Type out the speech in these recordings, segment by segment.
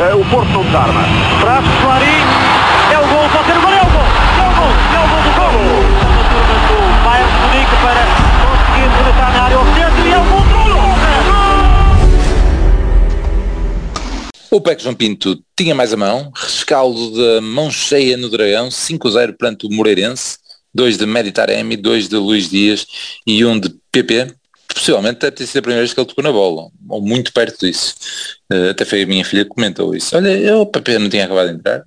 uh, o Porto não desarma. Traz Clarim, é o gol, pode ser o gol, é o gol, é o gol, é o gol do gol. A turma do Bayern Munique para conseguir rematar na área ao centro e é o gol O PEC João Pinto tinha mais a mão, rescaldo da mão cheia no Dragão, 5-0 perante o Moreirense, 2 de Meditaremi, 2 de Luís Dias e um de PP. Possivelmente deve ter sido a primeira vez que ele tocou na bola, ou muito perto disso. Uh, até foi a minha filha que comentou isso. Olha, eu, o PP não tinha acabado de entrar,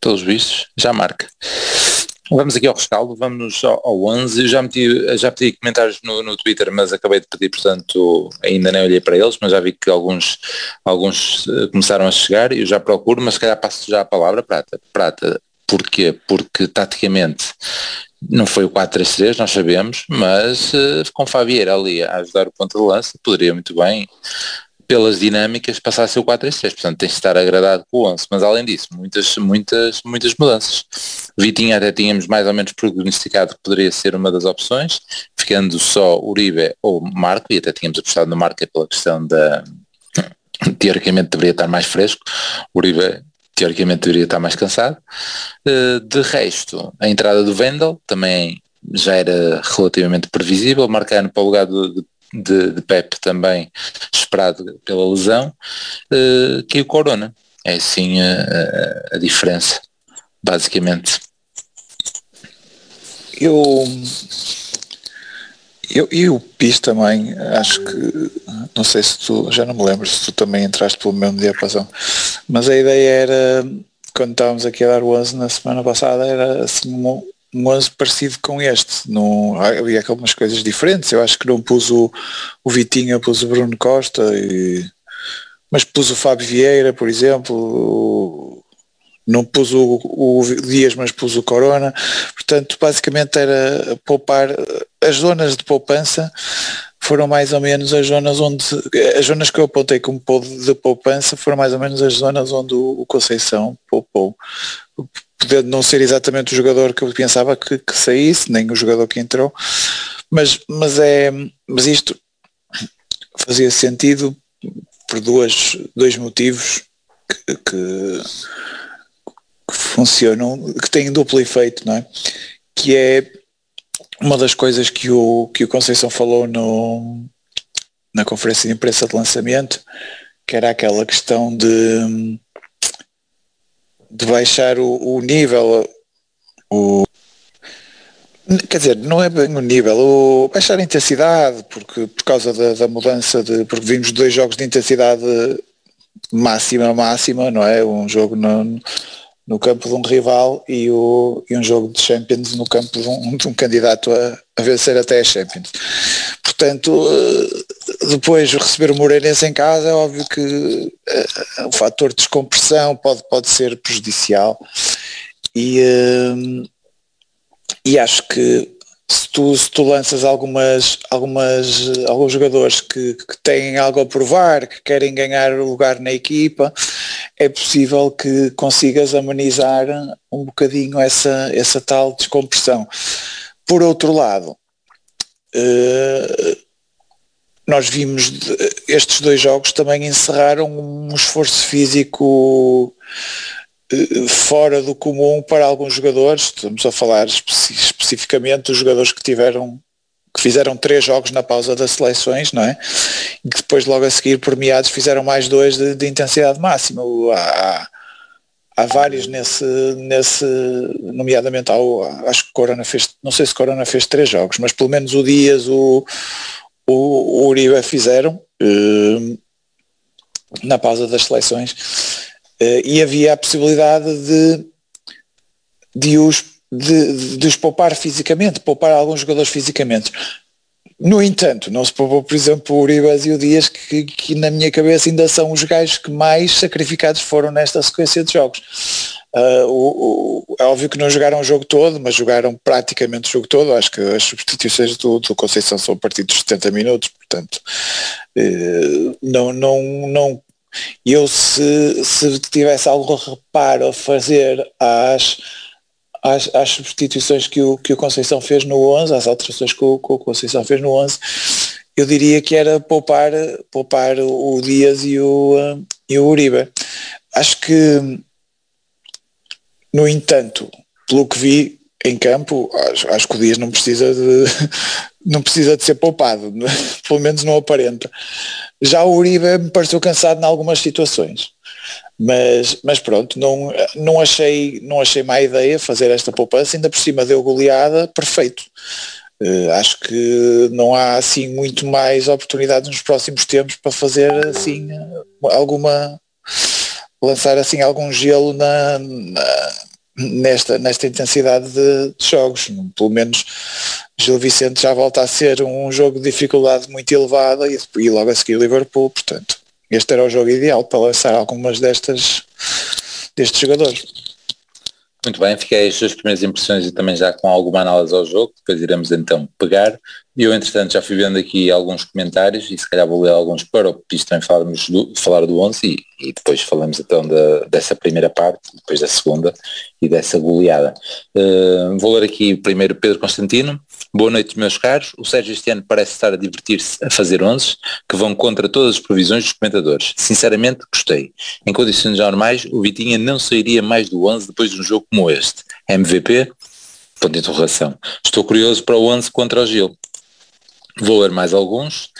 pelos vistos, já marca. Vamos aqui ao rescaldo, vamos ao, ao 11. Eu já meti, já pedi comentários no, no Twitter, mas acabei de pedir, portanto, ainda nem olhei para eles, mas já vi que alguns, alguns uh, começaram a chegar e eu já procuro, mas se calhar passo já a palavra prata. Prata, porquê? Porque taticamente não foi o 4-3-3, nós sabemos, mas uh, com Fabieira ali a ajudar o ponto de lança, poderia muito bem pelas dinâmicas passar a ser o 4-3-3, portanto tens de estar agradado com o 11, mas além disso, muitas, muitas, muitas mudanças. Vitinha até tínhamos mais ou menos prognosticado que poderia ser uma das opções, ficando só Uribe ou Marco, e até tínhamos apostado no Marco pela questão da teoricamente deveria estar mais fresco, Uribe teoricamente deveria estar mais cansado. Eh, de resto, a entrada do Vendel também já era relativamente previsível, Marcano para o lugar do, de, de Pep também esperado pela lesão, uh, que o Corona. É assim a, a, diferença, basicamente. Eu, eu e o PIS também, acho que, não sei se tu, já não me lembro se tu também entraste pelo mesmo diapasão, mas a ideia era, quando estávamos aqui a dar o 11 na semana passada, era assim um 11 parecido com este. Não, havia algumas coisas diferentes. Eu acho que não pus o, o Vitinha, pus o Bruno Costa, e, mas pus o Fábio Vieira, por exemplo. Não pus o, o Dias, mas pus o Corona. Portanto, basicamente era poupar as zonas de poupança foram mais ou menos as zonas onde as zonas que eu apontei como de poupança foram mais ou menos as zonas onde o Conceição poupou podendo não ser exatamente o jogador que eu pensava que, que, saísse, nem o jogador que entrou, mas, mas, é, mas isto fazia sentido por duas, dois motivos que, que, que funcionam, que têm duplo efeito, não é? Que é uma das coisas que o, que o Conceição falou no, na conferência de imprensa de lançamento, que era aquela questão de de baixar o, o nível, o, quer dizer, não é bem o nível, o, baixar a intensidade, porque por causa da, da mudança de, porque vimos dois jogos de intensidade máxima, máxima, não é? Um jogo no, no campo de um rival e, o, e um jogo de Champions no campo de um, de um candidato a, a vencer até a Champions. Portanto, eh, depois receber o Moreirense em casa é óbvio que uh, o fator de descompressão pode, pode ser prejudicial e, uh, e acho que se tu, se tu lanças algumas, algumas, alguns jogadores que, que têm algo a provar, que querem ganhar lugar na equipa, é possível que consigas amenizar um bocadinho essa, essa tal descompressão. Por outro lado, uh, nós vimos estes dois jogos também encerraram um esforço físico fora do comum para alguns jogadores. Estamos a falar espe especificamente dos jogadores que tiveram que fizeram três jogos na pausa das seleções, não é? E que depois logo a seguir premiados fizeram mais dois de, de intensidade máxima. Há, há vários nesse, nesse nomeadamente ao, acho que Corona fez, não sei se Corona fez três jogos, mas pelo menos o Dias, o, o, o Uribe fizeram uh, na pausa das seleções e havia a possibilidade de, de os de, de os poupar fisicamente, poupar alguns jogadores fisicamente. No entanto, não se poupou, por exemplo, o Uribas e o Dias, que, que, na minha cabeça ainda são os gajos que mais sacrificados foram nesta sequência de jogos. Uh, o, o, é óbvio que não jogaram o jogo todo, mas jogaram praticamente o jogo todo. Acho que as substituições do, do Conceição são a partir dos 70 minutos, portanto, uh, não, não, não. Eu se, se tivesse algo reparo a fazer às às, às, substituições que o, que o Conceição fez no 11, às alterações que o, que o Conceição fez no 11, eu diria que era poupar, poupar o Dias e o, e o Uribe. acho que, no entanto, pelo que vi em campo, acho, acho que o Dias não precisa de não precisa de ser poupado, pelo menos não aparenta. Já o Uribe me pareceu cansado em algumas situações. Mas, mas pronto, não, não, achei, não achei má ideia fazer esta poupança, ainda por cima deu goleada, perfeito. Uh, acho que não há assim muito mais oportunidades nos próximos tempos para fazer assim alguma lançar assim algum gelo na, na nesta, nesta intensidade de, de, jogos. Pelo menos Gil Vicente já volta a ser um jogo de dificuldade muito elevada e, e logo a seguir Liverpool, portanto este era o jogo ideal para lançar algumas destas destes jogadores. Muito bem, fiquei as suas primeiras impressões e também já com alguma análise ao jogo, depois iremos então pegar. Eu, entretanto, já fui vendo aqui alguns comentários e se calhar vou ler alguns para o também falarmos do, falar do 11 e, e depois falamos então da, dessa primeira parte, depois da segunda e dessa goleada. Uh, vou ler aqui primeiro Pedro Constantino. Boa noite, meus caros. O Sérgio este ano parece estar a divertir-se a fazer 11 que vão contra todas as previsões dos comentadores. Sinceramente, gostei. Em condições normais, o Vitinha não sairia mais do 11 depois de um jogo como este. MVP? Ponto de interrogação. Estou curioso para o 11 contra o Gil. Vou ler mais alguns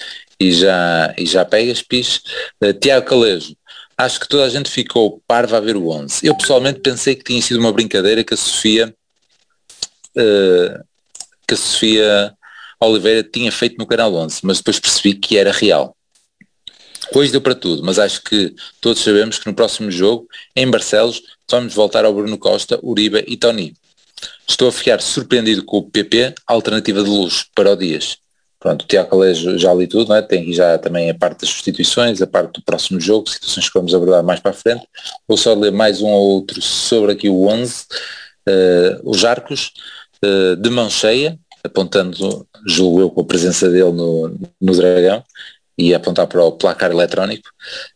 e já, e já pegas, pis. Uh, Tiago Calejo. Acho que toda a gente ficou parva a ver o 11. Eu pessoalmente pensei que tinha sido uma brincadeira que a Sofia uh, que a Sofia Oliveira tinha feito no Canal 11, mas depois percebi que era real. Hoje deu para tudo, mas acho que todos sabemos que no próximo jogo, em Barcelos, vamos voltar ao Bruno Costa, Uribe e Tony. Estou a ficar surpreendido com o PP, alternativa de luxo para o Dias. Pronto, o Tiago Alejo já li tudo, é? tem já também a parte das substituições, a parte do próximo jogo, situações que vamos abordar mais para a frente. Vou só ler mais um ou outro sobre aqui o 11. Uh, eh, os arcos, uh, de mão cheia, apontando, julgo eu, com a presença dele no, no Dragão, e apontar para o placar eletrónico.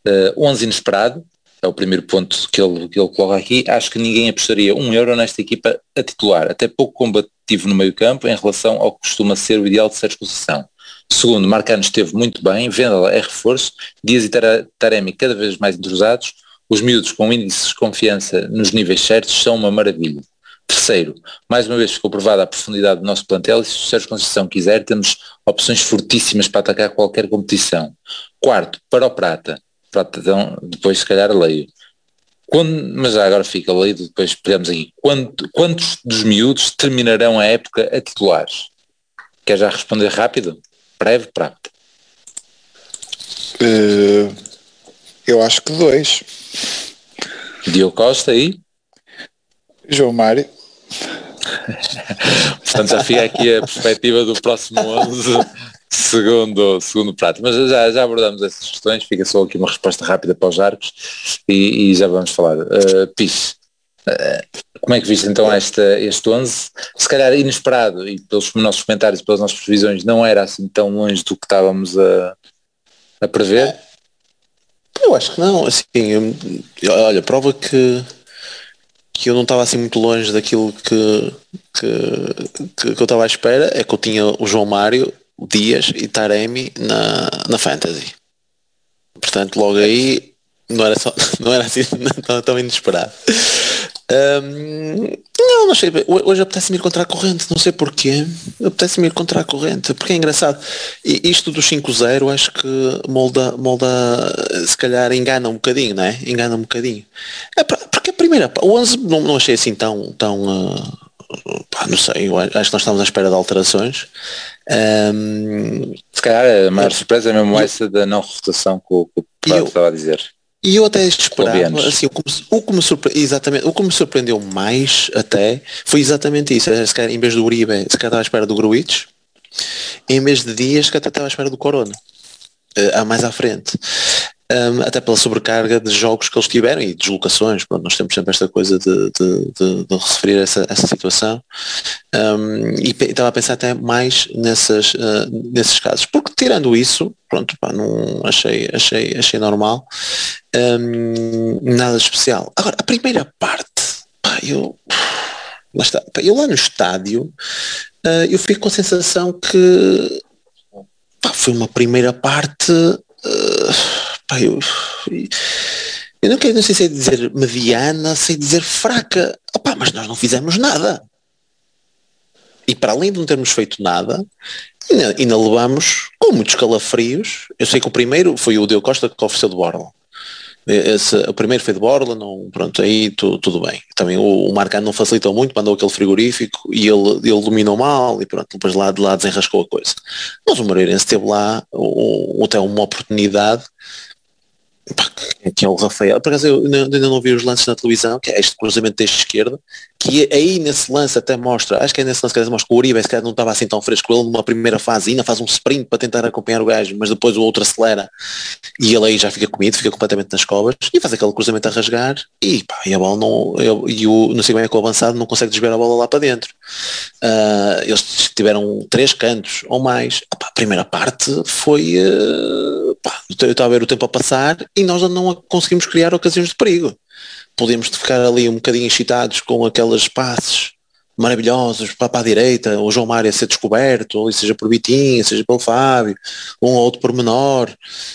Uh, 11 inesperado, é o primeiro ponto que ele, que ele coloca aqui. Acho que ninguém apostaria um euro nesta equipa a titular, até pouco combativo no meio campo em relação ao que costuma ser o ideal de Sérgio Conceição. Segundo, Marcano esteve muito bem, Vendela é reforço, Dias e Taremi cada vez mais entrosados, os miúdos com índices de confiança nos níveis certos são uma maravilha. Terceiro, mais uma vez ficou provada a profundidade do nosso plantel e se o Sérgio Conceição quiser, temos opções fortíssimas para atacar qualquer competição. Quarto, para o Prata. Prata então, depois se calhar leio. Quando, mas já agora fica leio, depois pegamos aqui. Quanto, quantos dos miúdos terminarão a época a titulares? Quer já responder rápido? Breve, Prata. Uh, eu acho que dois. Diogo Costa e? João Mário. Portanto, já fica aqui a perspectiva do próximo 11, segundo, segundo prato. Mas já, já abordamos essas questões, fica só aqui uma resposta rápida para os arcos e, e já vamos falar. Uh, Pis, uh, como é que viste então esta, este 11? Se calhar inesperado e pelos nossos comentários, pelas nossas previsões, não era assim tão longe do que estávamos a, a prever? Eu acho que não, assim, olha, prova que que eu não estava assim muito longe daquilo que, que, que, que eu estava à espera é que eu tinha o João Mário, o Dias e Taremi na, na Fantasy. Portanto, logo aí não era, só, não era assim tão, inesperado. Um, não, não sei. Hoje apetece-me ir contra a corrente, não sei porquê. Apetece-me ir contra a corrente, porque é engraçado. E isto do 5-0 acho que molda, molda, se calhar engana um bocadinho, não é? Engana um bocadinho. É a primeira, o 11 não, não achei assim tão, tão uh, pá, não sei, acho que nós estamos à espera de alterações. Um, se calhar a maior surpresa é mesmo essa da não rotação que o, que o estava a dizer. E eu até esperava, assim, o que, me, o que me surpre... exatamente, o que me surpreendeu mais até foi exatamente isso. Se calhar, em vez do Uribe, se calhar estava à espera do Gruitch, em vez de Dias, se calhar estava à espera do Corona. Uh, mais à frente um, até pela sobrecarga de jogos que eles tiveram e deslocações, pronto, nós temos sempre esta coisa de, de, de, de referir essa, essa situação. Um, e estava a pensar até mais nessas, uh, nesses casos, porque tirando isso, pronto, pá, não achei, achei, achei normal, um, nada especial. Agora, a primeira parte, pá, eu, lá está, pá, eu lá no estádio, uh, eu fico com a sensação que pá, foi uma primeira parte uh, pá, eu, Eu não, quero, não sei se é dizer mediana, sei dizer fraca. Opa, mas nós não fizemos nada. E para além de não termos feito nada, ainda, ainda levamos com muitos calafrios. Eu sei que o primeiro foi o Deu Costa que ofereceu de Borla. Esse, o primeiro foi de Borla, não, pronto, aí tu, tudo bem. Também o, o Marcano não facilitou muito, mandou aquele frigorífico e ele, ele dominou mal e pronto, depois lá de lá desenrascou a coisa. Mas o Moreirense teve lá o, até uma oportunidade que é o Rafael, por acaso eu ainda não vi os lances na televisão, que é este cruzamento deste esquerda, que aí nesse lance até mostra, acho que é nesse lance que mostra que o Uribe se não estava assim tão fresco, ele numa primeira fase ainda faz um sprint para tentar acompanhar o gajo, mas depois o outro acelera e ele aí já fica comido, fica completamente nas covas e faz aquele cruzamento a rasgar e, pá, e a bola não, eu, e o não sei bem é que o avançado não consegue desviar a bola lá para dentro. Uh, eles tiveram três cantos ou mais. Pá, a primeira parte foi uh, pá, eu estava a ver o tempo a passar e nós não conseguimos criar ocasiões de perigo. Podemos ficar ali um bocadinho excitados com aqueles passes maravilhosos para, para a direita, o João Mário a ser descoberto, seja por Vitinho, seja pelo Fábio, um ou outro pormenor,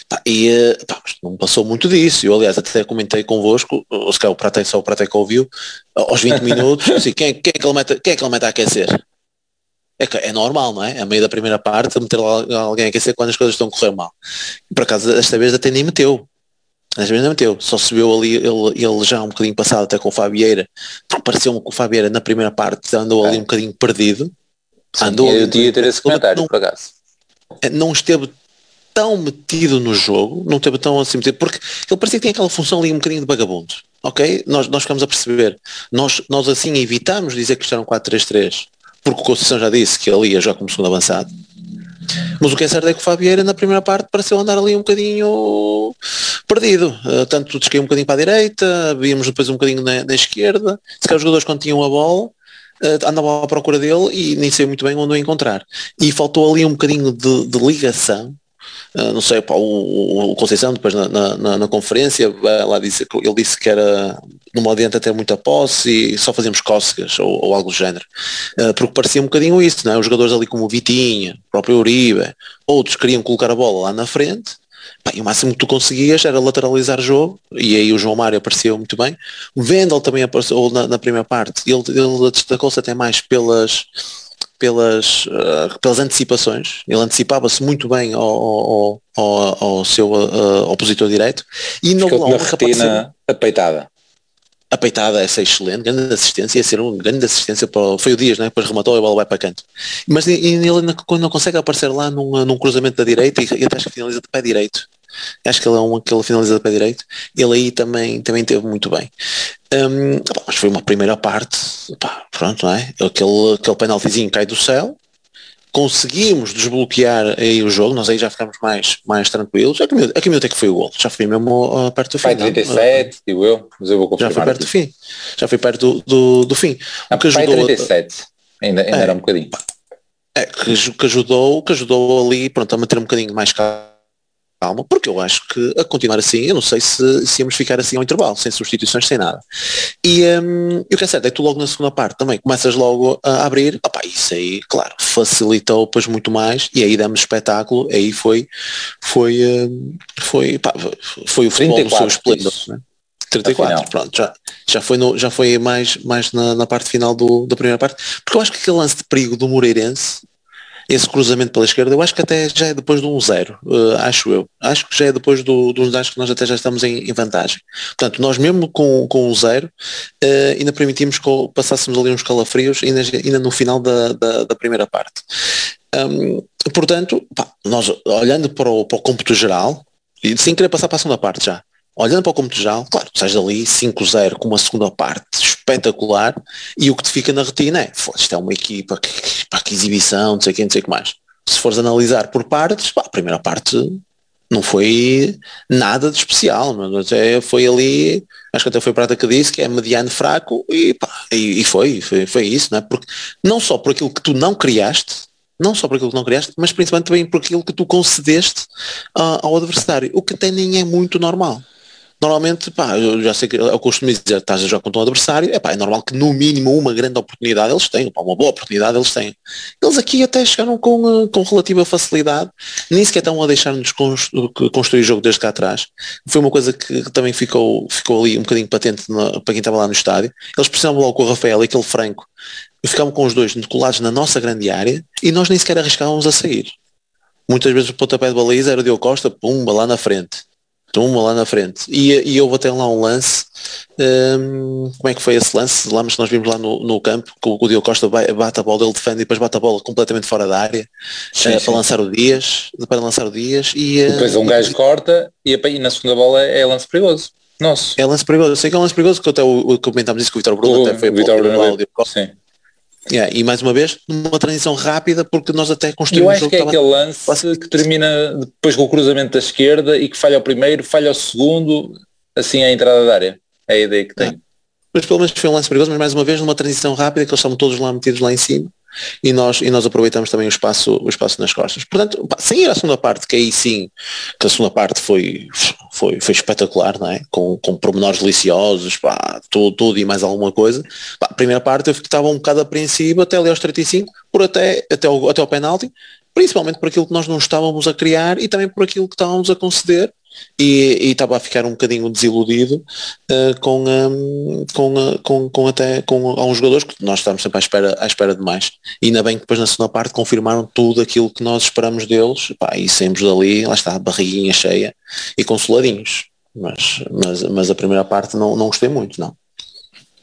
pá, e eh, pá, não passou muito disso, eu aliás até comentei convosco, se calhar o Pratei só o Pratei que ouviu, aos 20 minutos, assim, quem, quem, é que ele mete, quem é que ele mete a aquecer? É, é normal, não é? A meio da primeira parte, meter alguém a aquecer quando as coisas estão a correr mal. Por acaso, desta vez até nem meteu. Às vezes não meteu, só subiu ali ele, ele já um bocadinho passado até com o Fabieira, porque pareceu-me que o Fabieira na primeira parte andou ali é. um bocadinho perdido. Sim, andou eu tinha ter esse comentário, não, por acaso. Não esteve tão metido no jogo, não esteve tão assim metido, porque ele parecia que tinha aquela função ali um bocadinho de vagabundo. Ok? Nós, nós ficamos a perceber. Nós, nós assim evitamos dizer que isto era um 4-3-3, porque o Conceição já disse que ele ia já como segundo avançado mas o que é certo é que o Fabieira na primeira parte pareceu andar ali um bocadinho perdido. Uh, tanto descaiu um bocadinho para a direita, víamos depois um bocadinho na, na esquerda. Se calhar os jogadores quando tinham a bola uh, andavam à procura dele e nem sei muito bem onde o encontrar. E faltou ali um bocadinho de, de ligação não sei, o, o, Conceição depois na, na, na, conferência lá disse, ele disse que era no modo adiante até muita posse e só fazíamos cócegas ou, ou algo do género. Uh, porque parecia um bocadinho isso, não é? Os jogadores ali como o Vitinha, o próprio Uribe, outros queriam colocar a bola lá na frente e o máximo que tu conseguias era lateralizar o jogo e aí o João Mário apareceu muito bem. O Vendel também apareceu na, na primeira parte, ele, ele destacou-se até mais pelas pelas, uh, pelas antecipações. Ele antecipava-se muito bem ao, ao, ao, ao seu uh, opositor direto. E no longo retina apeitada. A peitada essa é excelente, grande assistência, ia ser uma grande assistência para o, foi o Dias, né? depois rematou e a bola vai para canto. Mas ele quando não consegue aparecer lá num, num cruzamento da direita e, e até acho que finaliza de pé direito. Acho que ele é um que ele finaliza de pé direito. Ele aí também, também teve muito bem. Um, mas foi uma primeira parte, pá, pronto, não é? Aquele, aquele penaltizinho cai do céu, conseguimos desbloquear aí o jogo, nós aí já ficamos mais, mais tranquilos. A que minuto é que foi o gol? Já foi mesmo uh, perto do fim. Pai 37, digo eu, mas eu vou confirmar. Já foi perto aqui. do fim. Já foi perto do, do, do fim. Ah, que ajudou 37, a... ainda, ainda é, era um bocadinho. É, que, que, ajudou, que ajudou ali, pronto, a manter um bocadinho mais calmo calma, porque eu acho que a continuar assim, eu não sei se, se íamos ficar assim ao intervalo, sem substituições, sem nada. E, um, e o que é certo é que tu logo na segunda parte também começas logo a abrir, opa, isso aí, claro, facilitou depois muito mais e aí damos espetáculo, aí foi, foi, um, foi, pá, foi o futebol no seu esplendor. Né? 34, pronto, já, já, foi no, já foi mais, mais na, na parte final do, da primeira parte, porque eu acho que aquele lance de perigo do Moreirense esse cruzamento pela esquerda, eu acho que até já é depois de um zero, uh, acho eu. Acho que já é depois do, dos acho que nós até já estamos em, em, vantagem. Portanto, nós mesmo com, com um zero, uh, ainda permitimos que passássemos ali uns calafrios ainda, ainda no final da, da, da primeira parte. Um, portanto, pá, nós olhando para o, para o cômputo geral, e sem querer passar para a segunda parte já, olhando para o cômputo geral, claro, sais dali 5-0 com uma segunda parte espetacular e o que te fica na retina é, isto é uma equipa, que, que exibição, não sei o que, não sei o que mais. Se fores analisar por partes, pá, a primeira parte não foi nada de especial, mas é, foi ali, acho que até foi Prata que disse que é mediano fraco e, pá, e, e foi, foi, foi isso, não é? Porque não só por aquilo que tu não criaste, não só por aquilo que não criaste, mas principalmente também por aquilo que tu concedeste uh, ao adversário, o que até nem é muito normal normalmente, pá, eu já sei que eu costumo dizer, estás a jogar contra um adversário, é pá, é normal que no mínimo uma grande oportunidade eles tenham, pá, uma boa oportunidade eles têm. Eles aqui até chegaram com, com relativa facilidade, nem sequer estão a deixar-nos construir o jogo desde cá atrás. Foi uma coisa que também ficou, ficou ali um bocadinho patente na, para quem estava lá no estádio. Eles precisavam logo com o Rafael e aquele Franco, ficámos com os dois colados na nossa grande área e nós nem sequer arriscávamos a sair. Muitas vezes o pontapé de baliza era o Diogo Costa, pumba, lá na frente uma lá na frente. E, e houve até lá um lance, um, como é que foi esse lance? Lá, mas nós vimos lá no, no campo que o, o Diogo Costa bate a bola, ele defende e depois bate a bola completamente fora da área sim, uh, sim. para lançar o Dias, para lançar o Dias e uh, depois um gajo e, corta e, e, na segunda bola é lance perigoso. Nosso. É lance perigoso, eu sei que é um lance perigoso, que até o, o comentámos isso com o Vitor Bruno, o, até foi o Vitor Bruno. Sim. Yeah, e mais uma vez, numa transição rápida, porque nós até construímos Eu acho que é aquele lance que termina depois com o cruzamento da esquerda e que falha o primeiro, falha o segundo, assim a entrada da área. É a ideia que tem. Mas pelo menos foi um lance perigoso, mas mais uma vez numa transição rápida que eles estavam todos lá metidos lá em cima e nós, e nós aproveitamos também o espaço, o espaço nas costas. Portanto, sem ir à segunda parte, que aí sim, que a segunda parte foi, foi, foi espetacular, não é? Com, com pormenores deliciosos, pá, tudo, tudo e mais alguma coisa. Pá, a primeira parte eu estava um bocado apreensivo até ali aos 35, por até, até, o, até o penalti, principalmente por aquilo que nós não estávamos a criar e também por aquilo que estávamos a conceder e, estava a ficar um bocadinho desiludido uh, com, um, com, uh, com, com, até com alguns jogadores que nós estamos sempre à espera, à espera de mais. E ainda bem que depois na segunda parte confirmaram tudo aquilo que nós esperamos deles pá, e saímos dali, lá está, barriguinha cheia e consoladinhos. Mas, mas, mas a primeira parte não, não gostei muito, não.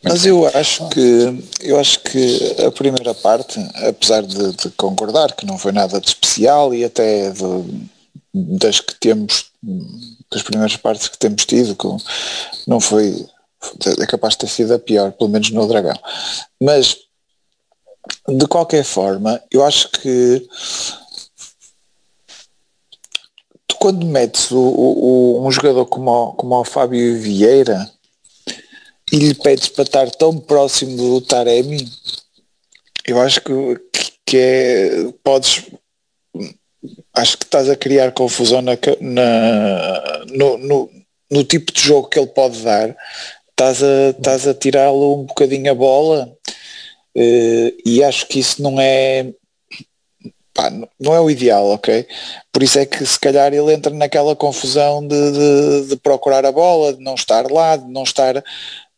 Mas eu acho que eu acho que a primeira parte, apesar de, de concordar que não foi nada de especial e até de, das que temos, das primeiras partes que temos tido, com, não foi, é capaz de ter sido a pior, pelo menos no Dragão. Mas, de qualquer forma, eu acho que tu quando metes o, o, um jogador como o, como o Fábio Vieira e lhe pedes para estar tão próximo do Taremi, eu acho que, que é, podes acho que estás a criar confusão na, na no, no, no, tipo de jogo que ele pode dar. Estás a, estás a tirá-lo um bocadinho a bola uh, e acho que isso não é pá, não é o ideal, ok? Por isso é que se calhar ele entra naquela confusão de, de, de procurar a bola, de não estar lá, de não estar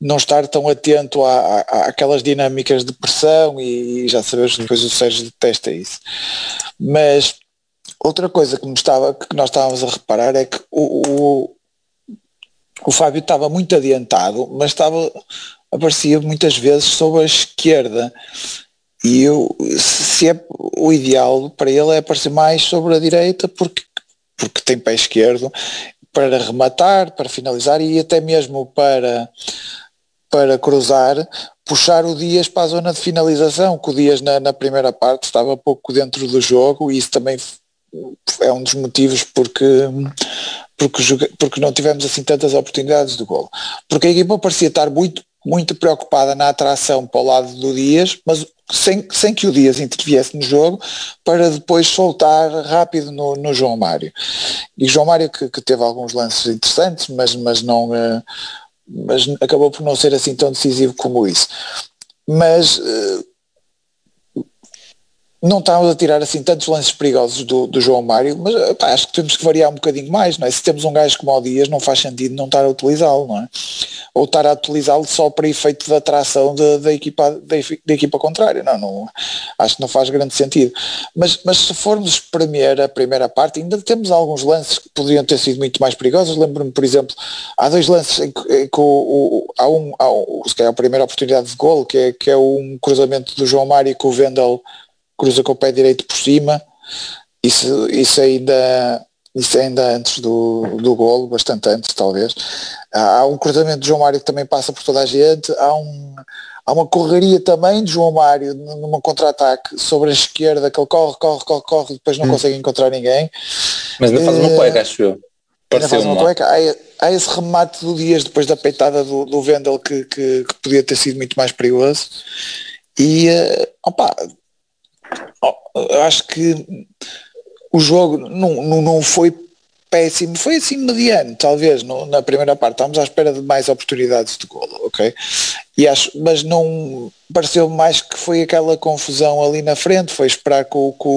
não estar tão atento à, àquelas dinâmicas de pressão e, e já sabemos que depois o Sérgio detesta isso. Mas Outra coisa que, estava, que nós estávamos a reparar é que o, o, o Fábio estava muito adiantado, mas estava aparecia muitas vezes sobre a esquerda. E eu, se é o ideal para ele é aparecer mais sobre a direita porque, porque tem pé esquerdo para rematar, para finalizar e até mesmo para, para cruzar, puxar o Dias para a zona de finalização, que o Dias na, na primeira parte estava pouco dentro do jogo e isso também é um dos motivos porque, porque, porque não tivemos assim tantas oportunidades de gol. Porque a equipa parecia estar muito, muito preocupada na atração para o lado do Dias, mas sem, sem que o Dias interviesse no jogo, para depois soltar rápido no, no João Mário. E João Mário que, que, teve alguns lances interessantes, mas, mas, não, eh, mas acabou por não ser assim tão decisivo como isso. Mas eh, não estamos a tirar assim tantos lances perigosos do, do João Mário, mas pá, acho que temos que variar um bocadinho mais, não é? Se temos um gajo como o Dias, não faz sentido não estar a utilizá-lo, não é? Ou estar a utilizá-lo só para efeito de atração da, da, equipa, da, equipa contrária, não, não, acho que não faz grande sentido. Mas, mas se formos espremer a primeira parte, ainda temos alguns lances que poderiam ter sido muito mais perigosos. Lembro-me, por exemplo, há dois lances em que, em que o, o, há um, há um, se calhar a primeira oportunidade de gol, que é, que é um cruzamento do João Mário com o Vendel cruza com o pé direito por cima, isso, isso ainda isso ainda antes do, do golo, bastante antes talvez. Há um cruzamento de João Mário que também passa por toda a gente, há, um, há uma correria também de João Mário numa contra-ataque sobre a esquerda, que ele corre, corre, corre, corre, depois não hum. consegue encontrar ninguém. Mas ainda faz uma eh, cueca, acho eu. faz uma cueca. Há, há, esse remate do Dias depois da peitada do, do Vendel que, que, que, podia ter sido muito mais perigoso. E uh, opa, acho que o jogo não, não, foi péssimo, foi assim mediano, talvez, no, na primeira parte, estávamos à espera de mais oportunidades de golo, ok? E acho, mas não pareceu mais que foi aquela confusão ali na frente, foi esperar que o, que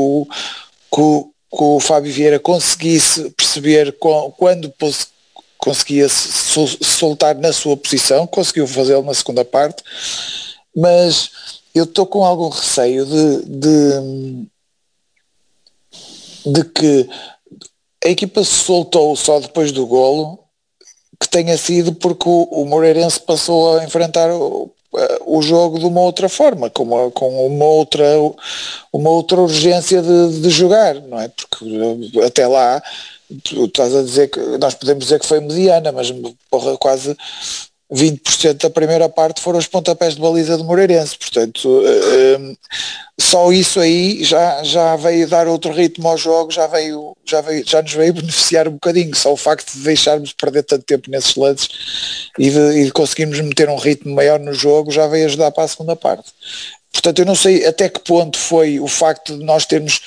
que que o Fábio Vieira conseguisse perceber quando conseguia soltar na sua posição, conseguiu fazê-lo na segunda parte, mas eu estou com algum receio de, de, de que a equipa se soltou só depois do golo, que tenha sido porque o, o Moreirense passou a enfrentar o, o jogo de uma outra forma, com uma, com uma outra uma outra urgência de, de jogar, não é? Porque até lá tu estás a dizer que nós podemos dizer que foi mediana, mas porra, quase 20% da primeira parte foram os pontapés de baliza do Moreirense, portanto um, só isso aí já, já veio dar outro ritmo ao jogo, já veio, já veio, já nos veio beneficiar um bocadinho, só o facto de deixarmos perder tanto tempo nesses lances e de, e de conseguirmos meter um ritmo maior no jogo já veio ajudar para a segunda parte. Portanto, eu não sei até que ponto foi o facto de nós termos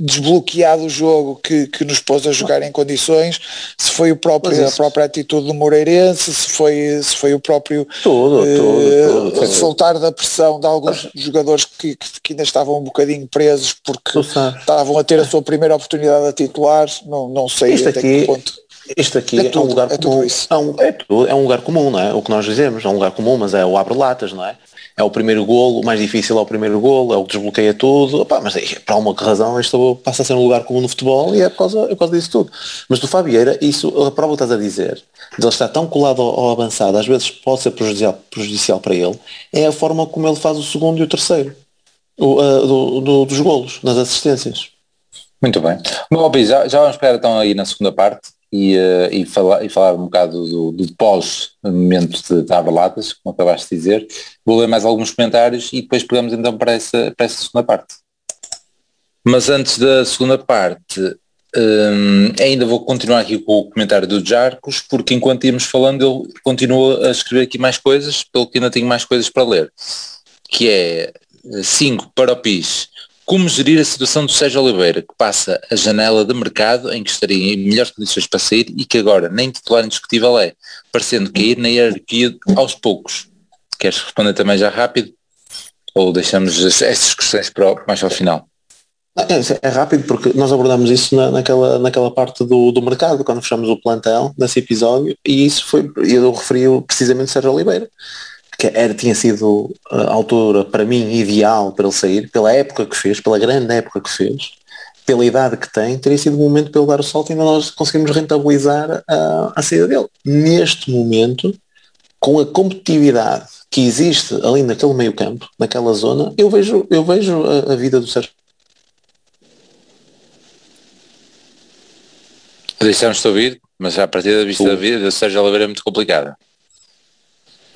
desbloqueado o jogo que, que nos pôs a jogar em condições, se foi o próprio, a própria atitude do Moreirense, se foi, se foi o próprio tudo, uh, tudo, tudo, soltar da pressão de alguns jogadores que, que, ainda estavam um bocadinho presos porque estavam a ter a sua primeira oportunidade a titular, não, não sei Isto até aqui, que ponto. Isto aqui é, tudo, é um lugar é comum. É um, é, tudo, é um lugar comum, não é? O que nós dizemos, é um lugar comum, mas é o abre-latas, não é? É o primeiro golo, o mais difícil é o primeiro golo, é o que desbloqueia tudo, Opa, mas é, por alguma razão isto passa a ser um lugar comum no futebol e é por causa, é por causa disso tudo. Mas do Fabieira, isso, a prova que estás a dizer, de ele estar tão colado ao, ao, avançado, às vezes pode ser prejudicial, prejudicial para ele, é a forma como ele faz o segundo e o terceiro o, uh, do, do, dos golos, nas assistências. Muito bem. Bom, já, já vamos pegar então aí na segunda parte e, uh, e, falar, e um bocado do, do pós-momento de, Aberlatas, como acabaste de dizer. Vou ler mais alguns comentários e depois pegamos então para essa, para essa segunda parte. Mas antes da segunda parte, um, ainda vou continuar aqui com o comentário do Jarcos, porque enquanto íamos falando ele continua a escrever aqui mais coisas, pelo que ainda tenho mais coisas para ler, que é 5 para o PIS, como gerir a situação do Sérgio Oliveira, que passa a janela de mercado em que estaria em melhores condições para sair e que agora nem titular indiscutível é, parecendo cair na hierarquia aos poucos. Queres responder também já rápido? Ou deixamos estas questões para mais ao final? É, é, rápido porque nós abordamos isso na, naquela, naquela parte do, do mercado, quando fechamos o plantel nesse episódio, e isso foi, eu referi precisamente Sérgio Oliveira que era, tinha sido a altura para mim ideal para ele sair, pela época que fez, pela grande época que fez, pela idade que tem, teria sido o momento para ele dar o salto e ainda nós conseguimos rentabilizar a, a saída dele. Neste momento, com a competitividade que existe ali naquele meio campo, naquela zona, eu vejo, eu vejo a, a vida do Sérgio. Deixamos-te ouvir, mas a partir da vista da vida do Sérgio Oliveira é muito complicada.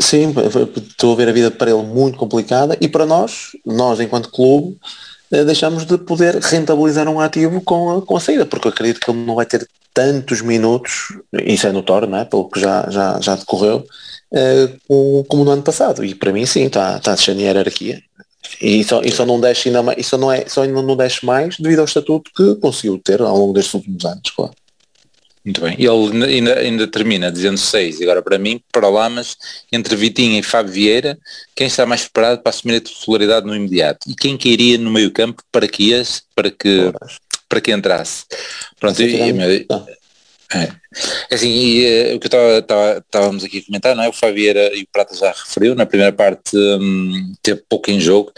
Sim, estou a ver a vida para ele muito complicada e para nós, nós enquanto clube, eh, deixamos de poder rentabilizar um ativo com a, com a saída, porque eu acredito que ele não vai ter tantos minutos, isso é notório, não é? pelo que já, já, já decorreu, eh, como, no ano passado. E para mim sim, está, está a descer a hierarquia. E só, e só não desce ainda mais, não é, só ainda não desce mais devido ao estatuto que conseguiu ter ao longo destes últimos anos, claro. Muito bem. Ele ainda, ainda termina dizendo seis. Agora, para mim, para Lamas, entre Vitinha e Fábio Vieira, quem está mais preparado para assumir a titularidade no imediato? E quem que iria no meio campo para que ias, para que, para que entrasse? Pronto, é. é assim, e, uh, o que estávamos aqui a comentar, não é? O Fábio Vieira e o Prata já referiu, na primeira parte um, teve pouco em jogo,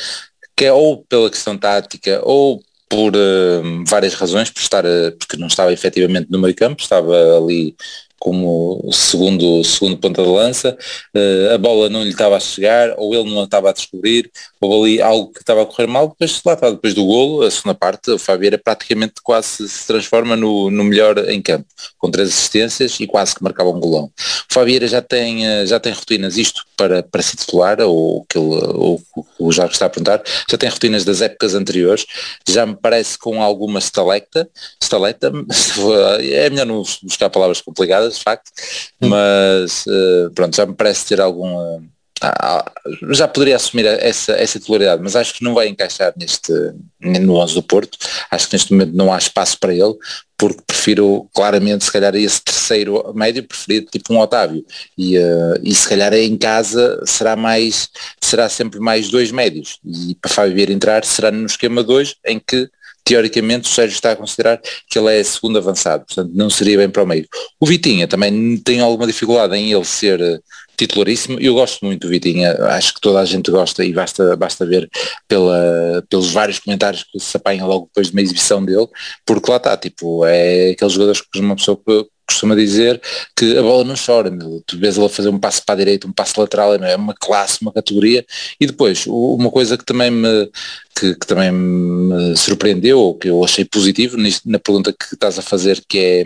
que é ou pela questão tática, ou por uh, várias razões, por estar, uh, porque não estava efetivamente no meio campo, estava ali como segundo, segundo ponta de lança, uh, a bola não lhe estava a chegar, ou ele não a estava a descobrir, ou ali algo que estava a correr mal, depois lá está, depois do golo, a segunda parte, o Fabieira praticamente quase se transforma no, no melhor em campo, com três assistências e quase que marcava um golão. O Fabieira já tem, eh, já tem rotinas, isto para, para se titular, ou que ele, ou, o Jorge está a perguntar, já tem rotinas das épocas anteriores, já me parece com alguma estalecta, estalecta, é melhor não buscar palavras complicadas, de facto, hum. mas uh, pronto, já me parece ter algum. Uh, já poderia assumir essa, essa titularidade, mas acho que não vai encaixar neste, no 11 do Porto. Acho que neste momento não há espaço para ele, porque prefiro claramente se calhar esse terceiro médio preferido tipo um Otávio e, uh, e se calhar em casa será mais será sempre mais dois médios e para Fábio Vieira entrar será no esquema 2 em que teoricamente o Sérgio está a considerar que ele é segundo avançado, portanto não seria bem para o meio. O Vitinha também tem alguma dificuldade em ele ser eh, titularíssimo, eu gosto muito do Vitinha, acho que toda a gente gosta e basta, basta ver pela, pelos vários comentários que se apanham logo depois de uma exibição dele, porque lá está, tipo, é aqueles jogadores que uma pessoa costuma dizer que a bola não chora, meu. tu vês ele a fazer um passo para a direita, um passo lateral, é uma classe, uma categoria, e depois, uma coisa que também me, que, que também me surpreendeu, ou que eu achei positivo na pergunta que estás a fazer, que é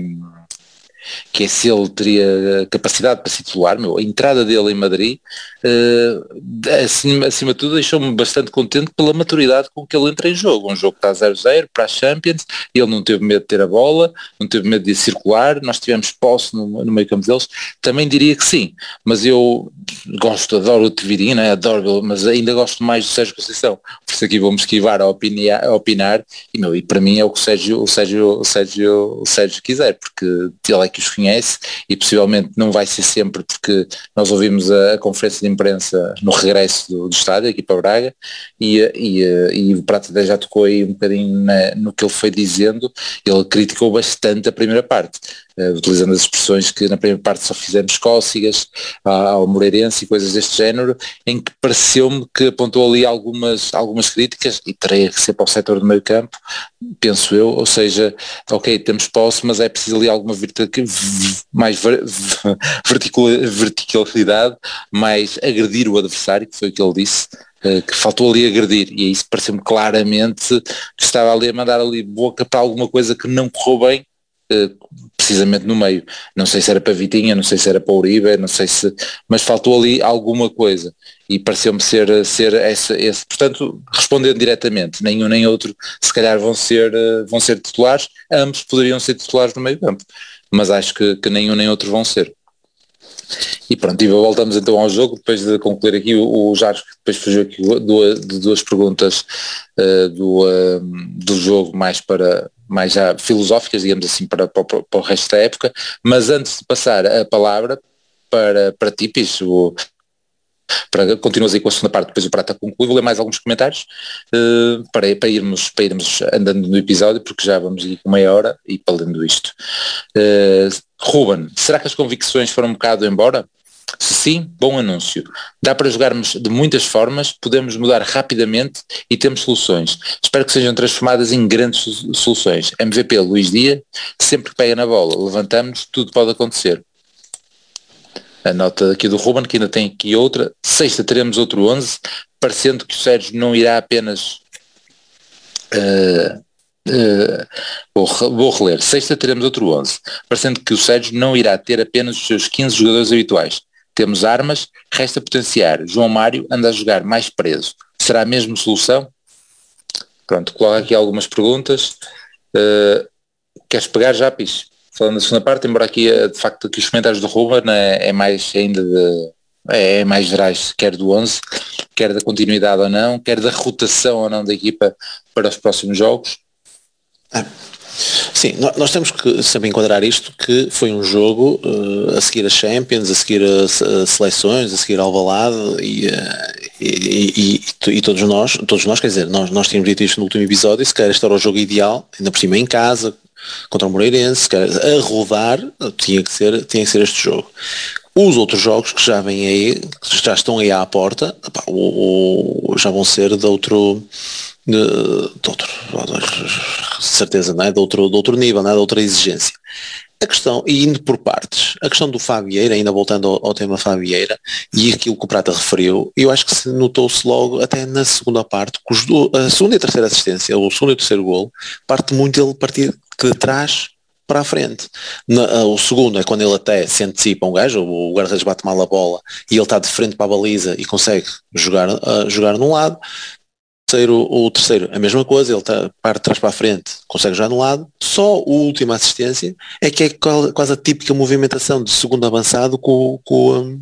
que é se ele teria capacidade para se titular, meu, a entrada dele em Madrid, uh, acima, acima de tudo, deixou-me bastante contente pela maturidade com que ele entra em jogo. Um jogo que está 0-0 para a Champions, ele não teve medo de ter a bola, não teve medo de circular, nós tivemos posse no, no meio campo deles, também diria que sim, mas eu gosto, adoro o Tevirinho, né? adoro, mas ainda gosto mais do Sérgio Conceição, por isso aqui vamos esquivar a, opinar, a opinar e, meu, e para mim é o que o Sérgio, o Sérgio, o Sérgio, o Sérgio quiser, porque ele é que os conhece e possivelmente não vai ser sempre porque nós ouvimos a, conferência de imprensa no regresso do, do estádio aqui para Braga e, e, e o Prata já tocou aí um bocadinho na, no que ele foi dizendo, ele criticou bastante a primeira parte uh, utilizando as expressões que na primeira parte só fizemos cócegas ao Moreirense e coisas deste género, em que pareceu-me que apontou ali algumas, algumas críticas, e teria que ser para o setor do meio campo, penso eu, ou seja, ok, temos posse, mas é preciso ali alguma mais verticalidade, mais agredir o adversário, que foi o que ele disse, eh, que faltou ali agredir e isso pareceu-me claramente que estava ali a mandar ali boca para alguma coisa que não correu bem eh, precisamente no meio. Não sei se era para Vitinha, não sei se era para Uribe, não sei se. Mas faltou ali alguma coisa. E pareceu-me ser, ser esse, esse. Portanto, respondendo diretamente, nenhum nem outro se calhar vão ser, eh, vão ser titulares, ambos poderiam ser titulares no meio campo. Mas acho que, que nenhum nem outro vão ser. E pronto, e voltamos então ao jogo, depois de concluir aqui o, o que depois fugiu aqui duas, duas perguntas uh, do, uh, do jogo mais para mais já filosóficas, digamos assim, para, para, para, o resto da época, mas antes de passar a palavra para, para ti, Piso, para, continuas aí com a segunda parte, depois o Prata conclui, vou ler mais alguns comentários uh, para, para, irmos, para irmos andando no episódio, porque já vamos ir com meia hora e para lendo isto. Uh, Ruben, será que as convicções foram um bocado embora? Sim, bom anúncio. Dá para jogarmos de muitas formas, podemos mudar rapidamente e temos soluções. Espero que sejam transformadas em grandes soluções. MVP Luís Dia, sempre que pega na bola, levantamos, tudo pode acontecer. A nota aqui do Ruben, que ainda tem aqui outra. Sexta teremos outro 11, parecendo que o Sérgio não irá apenas... Uh, Uh, vou, vou, reler. Sexta teremos outro 11, parecendo que o Sérgio não irá ter apenas os seus 15 jogadores habituais. Temos armas, resta potenciar. João Mário anda a jogar mais preso. Será a mesma solução? Pronto, coloco aqui algumas perguntas. Uh, queres pegar já, Pis? Falando da segunda parte, embora aqui eh, de facto aqui os comentários do Ruben é, é mais ainda de, é, é, mais gerais, quer do 11, quer da continuidade ou não, quer da rotação ou não da equipa para os próximos jogos. Sim, nós temos que sempre enquadrar isto que foi um jogo uh, a seguir a Champions, a seguir a, a seleções, a seguir ao balado e, uh, e, e, e, todos nós, todos nós, quer dizer, nós, nós tínhamos dito isto no último episódio, se calhar este era o jogo ideal, ainda por cima em casa, contra o Moreirense, a rodar, tinha que ser, tinha que ser este jogo. Os outros jogos que já vêm aí, que já estão aí à porta, opa, já vão ser de outro de, de outro, de certeza, não é? De outro, de outro nível, não é? De outra exigência. A questão, e indo por partes, a questão do Fabieira, ainda voltando ao, ao tema Fabieira, e aquilo que o Prata referiu, eu acho que se notou-se logo, até na segunda parte, a segunda e a terceira assistência, ou o segundo e o terceiro gol, parte muito ele partir de trás para a frente. Na, o segundo é quando ele até se antecipa um gajo, o guarda-redes bate mal a bola e ele está de frente para a baliza e consegue jogar, jogar num lado terceiro, o terceiro, a mesma coisa, ele está parte de trás para a frente, consegue já no lado, só a última assistência é que é quase a típica movimentação de segundo avançado com, com,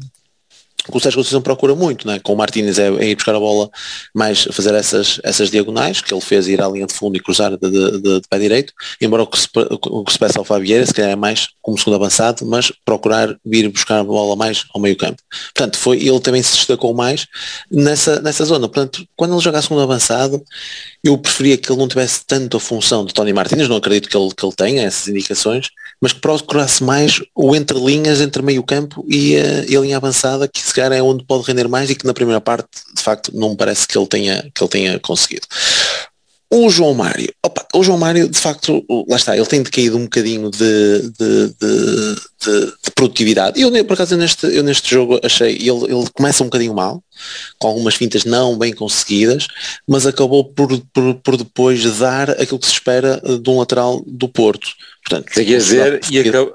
que o Sérgio Conceição procura muito, né? com o Martínez é, é, ir buscar a bola mais, fazer essas, essas diagonais, que ele fez ir à linha de fundo e cruzar de, de, de, de pé direito, embora o que, se, o que se peça ao Fabieira, se calhar é mais como segundo avançado, mas procurar vir buscar a bola mais ao meio campo. Portanto, foi, ele também se destacou mais nessa, nessa zona. Portanto, quando ele joga a segundo avançado, eu preferia que ele não tivesse tanto a função de Tony Martínez, não acredito que ele, que ele tenha essas indicações, mas que procurasse mais o entre linhas, entre meio campo e a, e a linha avançada, que se calhar é onde pode render mais e que na primeira parte, de facto, não me parece que ele tenha, que ele tenha conseguido. O João Mário, opa, o João Mário, de facto, lá está, ele tem decaído um bocadinho de, de, de, de, de produtividade. Eu, por acaso, neste, eu neste jogo achei, ele, ele começa um bocadinho mal, com algumas fintas não bem conseguidas, mas acabou por, por, por depois dar aquilo que se espera de um lateral do Porto. Portanto, Você quer dizer, e acabou,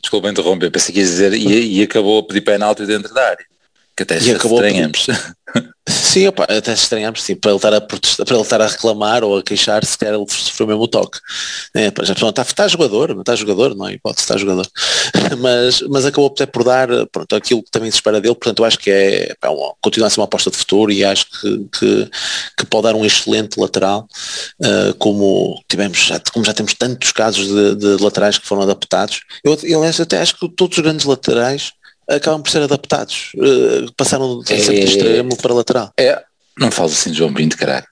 desculpa interromper, pensei que ia dizer, e, e acabou a pedir penalti dentro da área. Que até e acabou estranhamos. Sim, opa, até estranhamos, sim, para ele estar a protestar, para ele estar a reclamar ou a queixar-se que ele sofreu mesmo o toque. É, já está, está jogador, está jogador, não é hipótese, está jogador. Mas, mas acabou até por dar pronto, aquilo que também se espera dele, portanto eu acho que é, é uma, continua a ser uma aposta de futuro e acho que, que, que pode dar um excelente lateral, uh, como tivemos, já, como já temos tantos casos de, de laterais que foram adaptados. Eu, eu até acho que todos os grandes laterais acabam por ser adaptados. Uh, passaram de é, extremo para lateral. É, não falo assim de João Pinto, caralho.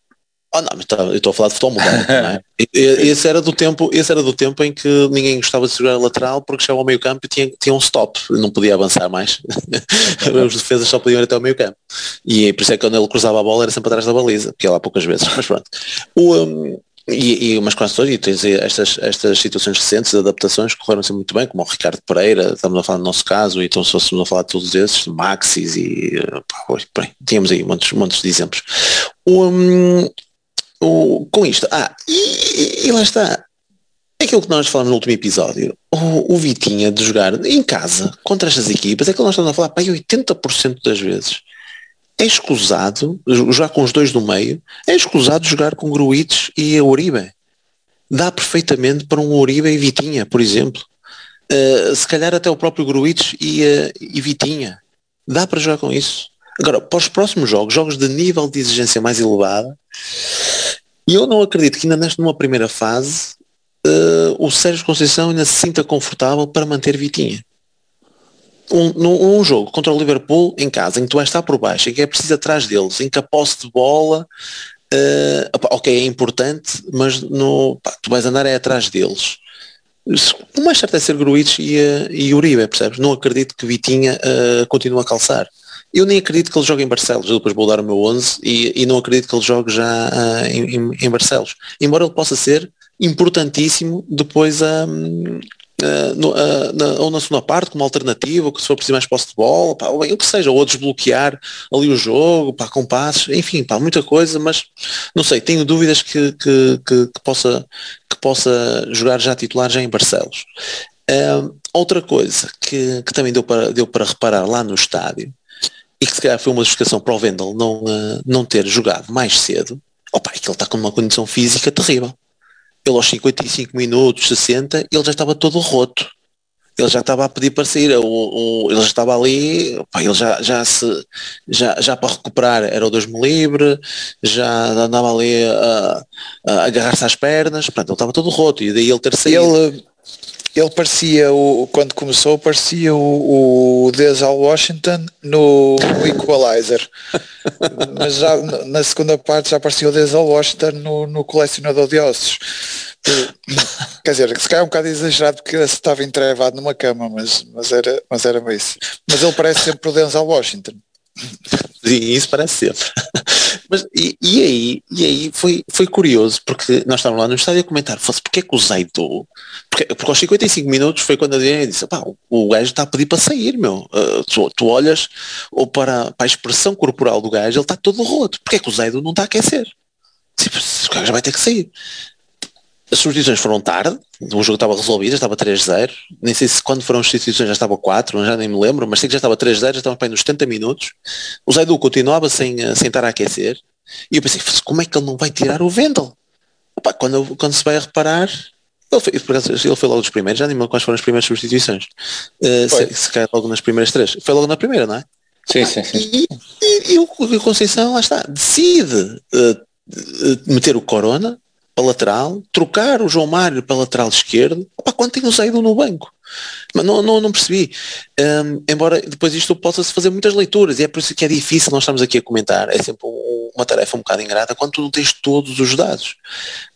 Oh, não, mas tá, eu estou a falar de futebol moderno, não é? Esse era do tempo, esse era do tempo em que ninguém gostava de segurar a lateral porque chegava ao meio campo e tinha, tinha um stop, não podia avançar mais. Os defesas só podiam ir até ao meio campo. E por isso é que quando ele cruzava a bola era sempre atrás da baliza, porque lá poucas vezes, mas pronto. O, um, e, e, mas quase todas, e tens estas, estas situações recentes adaptações correram-se muito bem, como o Ricardo Pereira, estamos a falar no nosso caso, então se fôssemos a falar de todos esses, Maxis e pá, bem, tínhamos aí montes, montes de exemplos. Um, o, com isto, ah, e, e, lá está, aquilo que nós falamos no último episódio, o, o Vitinha de jogar em casa contra estas equipas, é que nós estamos a falar, pá, 80% das vezes é escusado, jogar com os dois no meio, é escusado jogar com Gruites e a Uribe. Dá perfeitamente para um Uribe e Vitinha, por exemplo. Uh, se calhar até o próprio Gruites e, uh, e Vitinha. Dá para jogar com isso. Agora, para os próximos jogos, jogos de nível de exigência mais elevada, e eu não acredito que ainda nesta numa primeira fase uh, o Sérgio Conceição ainda se sinta confortável para manter Vitinha um, num, um jogo contra o Liverpool em casa, em que tu vais estar por baixo, em que é preciso atrás deles, em que a posse de bola, uh, ok, é importante, mas no, pá, tu vais andar é atrás deles. O mais certo é ser Gruites e, uh, e Uribe, percebes? Não acredito que Vitinha uh, continue a calçar. Eu nem acredito que ele jogue em Barcelos, eu depois vou dar o meu 11 e, e não acredito que ele jogue já uh, em, em, Barcelos. Embora ele possa ser importantíssimo depois um, Uh, na, ou na segunda parte como alternativa, que se for preciso mais posse de bola, pá, ou bem, o que seja, ou desbloquear ali o jogo, pá, com passos, enfim, pá, muita coisa, mas não sei, tenho dúvidas que, que, que, que possa, que possa jogar já titular já em Barcelos. Uh, outra coisa que, que também deu para, deu para reparar lá no estádio, e que se calhar foi uma justificação para o Vendel não, não ter jogado mais cedo, opa, é que ele está com uma condição física terrível ele aos 55 minutos, 60, ele já estava todo roto. Ele já estava a pedir para sair, o, ele já estava ali, pá, ele já, já se já, já para recuperar era o Deus-me livre, já andava ali a, a agarrar-se às pernas, pronto, ele estava todo roto e daí ele ter saído. Ele, ele parecia, o, quando começou, parecia o, o Denzel Washington no, no Equalizer. Mas já na segunda parte já parecia o Denzel Washington no, no colecionador de ossos. Quer dizer, se calhar é um bocado exagerado porque estava entrevado numa cama, mas, mas, era, mas era isso. Mas ele parece sempre o Denzel Washington. Sim, isso parece sempre. Mas, e, e, aí, e aí foi, foi curioso, porque nós estávamos lá no estádio a comentar, fosse porque é que o Zaido, porque, porque aos 55 minutos foi quando a DN disse, pá, o, o gajo está a pedir para sair, meu. Uh, tu, tu, olhas ou para, para a expressão corporal do gajo, ele está todo roto. Porque é que o Zaido não está a aquecer? Tipo, o gajo vai ter que sair. As substituições foram tarde, o jogo estava resolvido, já estava 3-0, nem sei se quando foram as substituições já estava 4, já nem me lembro, mas sei que já estava 3-0, já estava bem nos 70 minutos, o Zaidu continuava sem, eh, sem estar a aquecer, e eu pensei, como é que ele não vai tirar o Vendel? Opa, quando, quando se vai a reparar, ele foi, ele foi logo dos primeiros, já nem me lembro quais foram as primeiras substituições. Uh, se, se cai logo nas primeiras três. Foi logo na primeira, não é? Sim, sim, sim. E, e, e o Conceição, lá está, decide uh, meter o Corona para lateral, trocar o João Mário para lateral esquerdo, opa, quando tem o Zaido no banco. Mas não, não, não percebi. Um, embora depois isto possa-se fazer muitas leituras, e é por isso que é difícil nós estamos aqui a comentar, é sempre um, uma tarefa um bocado ingrata quando tu não tens todos os dados.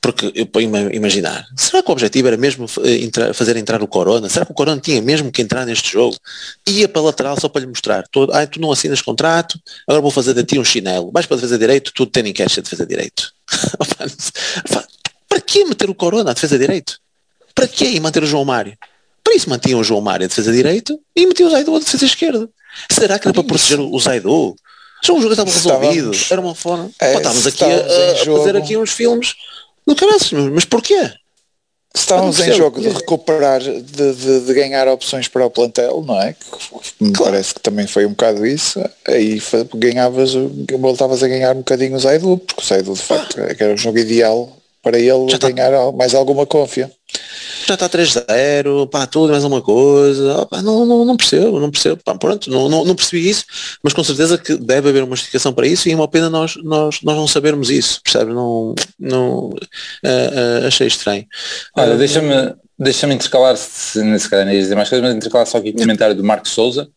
Porque eu ponho-me imaginar, será que o objetivo era mesmo eh, entrar, fazer entrar o Corona? Será que o Corona tinha mesmo que entrar neste jogo? Ia para a lateral só para lhe mostrar, todo, ah, tu não assinas contrato, agora vou fazer de ti um chinelo, vais para a defesa direito, tu tens cash a defesa direito. para que meter o Corona a defesa direito? Para que manter o João Mário? Para isso mantinham o João Mário a defesa direito e metiam o Zaidu a defesa esquerda. Será que era para proteger o Zaidu? Já o jogo estava resolvido. Era uma forma. É, estávamos aqui a, a fazer aqui uns filmes do caraças, mas porquê? Estávamos em jogo de recuperar, de, de, de, ganhar opções para o plantel, não é? Que me claro. parece que também foi um bocado isso. Aí ganhavas, voltavas a ganhar um bocadinho o Zaidu, porque o Zaidu de facto ah. era o jogo ideal para ele Já tá ganhar tá. mais alguma confiança já está 3-0, pá, tudo, mais uma coisa, pá, não, não, não percebo, não percebo, pá, pronto, não, não, não, percebi isso, mas com certeza que deve haver uma explicação para isso e é uma pena nós, nós, nós não sabermos isso, percebe? Não, não uh, uh, achei estranho. Olha, uh, deixa-me deixa-me intercalar, se, se calhar nem dizer mais coisas, mas intercalar só aqui o comentário do Marco Souza,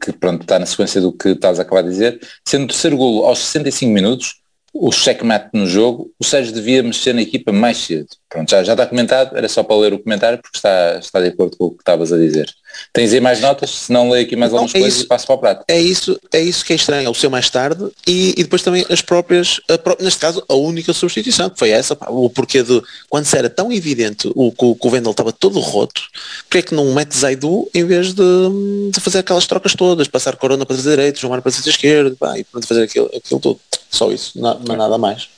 que pronto, está na sequência do que estás a acabar de dizer, sendo o terceiro golo aos 65 minutos, o checkmate no jogo, o Sérgio devia mexer na equipa mais cedo. Pronto, já, já está comentado, era só para ler o comentário porque está, está de acordo com o que estavas a dizer. Tens aí mais notas? Se não, leio aqui mais algumas é coisas isso, e passo para o prato. É isso, é isso que é estranho, é o seu mais tarde e, e depois também as próprias, a, neste caso, a única substituição, que foi essa, pá, o porquê de, quando se era tão evidente o que o, Vendel estava todo roto, porque é que não mete Zaidu em vez de, de fazer aquelas trocas todas, passar Corona para a direita, João Mário para a esquerda, pá, e pronto, fazer aquilo, aquilo todo. Só isso, não, não nada mais.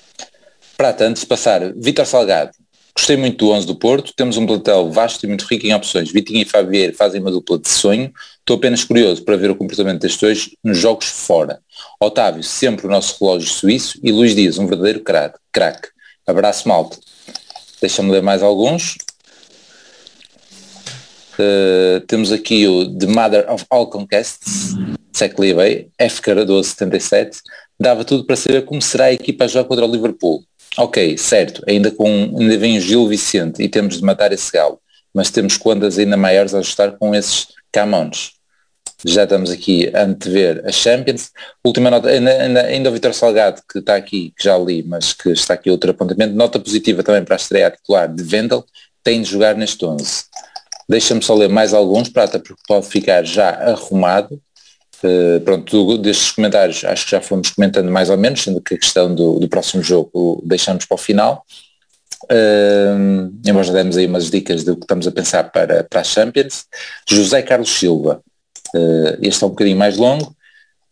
Prata, antes de passar, Vitor Salgado, Gostei muito do 11 do Porto, temos um plantel vasto e muito rico em opções. Vitinho e Fabier fazem uma dupla de sonho. Estou apenas curioso para ver o comportamento destes dois nos jogos fora. Otávio, sempre o nosso relógio suíço, e Luís Dias, um verdadeiro craque. Abraço malta. Deixa-me ler mais alguns. Uh, temos aqui o The Mother of All Conquests, Secley Bay, F. Cardoso 77. Dava tudo para saber como será a equipa a jogar contra o Liverpool. Ok, certo, ainda, com, ainda vem o Gil Vicente e temos de matar esse galo, mas temos quantas ainda maiores a ajustar com esses camões. Já estamos aqui a antever a Champions. Última nota, ainda, ainda, ainda o Vitor Salgado, que está aqui, que já li, mas que está aqui outro apontamento. Nota positiva também para a estreia titular de Vendel, tem de jogar neste 11. Deixa-me só ler mais alguns, Prata, porque pode ficar já arrumado. Uh, pronto, destes comentários acho que já fomos comentando mais ou menos, sendo que a questão do, do próximo jogo deixamos para o final. Uh, embora já demos aí umas dicas do que estamos a pensar para, para a Champions. José Carlos Silva, uh, este é um bocadinho mais longo.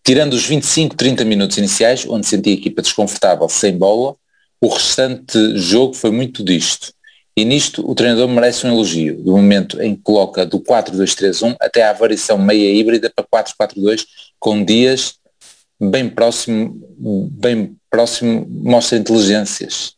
Tirando os 25, 30 minutos iniciais, onde senti a equipa desconfortável sem bola, o restante jogo foi muito disto. E nisto o treinador merece um elogio, do momento em que coloca do 4-2-3-1 até à variação meia híbrida para 4-4-2, com dias bem próximo, bem próximo mostra inteligências.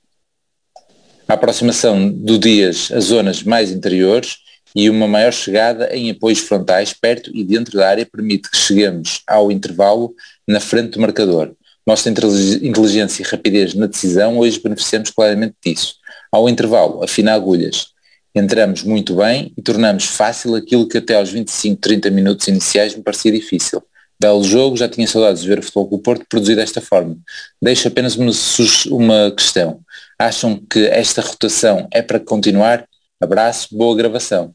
A aproximação do Dias a zonas mais interiores e uma maior chegada em apoios frontais perto e dentro da área permite que cheguemos ao intervalo na frente do marcador. Mostra inteligência e rapidez na decisão, hoje beneficiamos claramente disso. Ao intervalo, afina agulhas. Entramos muito bem e tornamos fácil aquilo que até aos 25, 30 minutos iniciais me parecia difícil. Belo jogo, já tinha saudades de ver o Futebol com o Porto produzido desta forma. Deixo apenas uma, uma questão. Acham que esta rotação é para continuar? Abraço, boa gravação.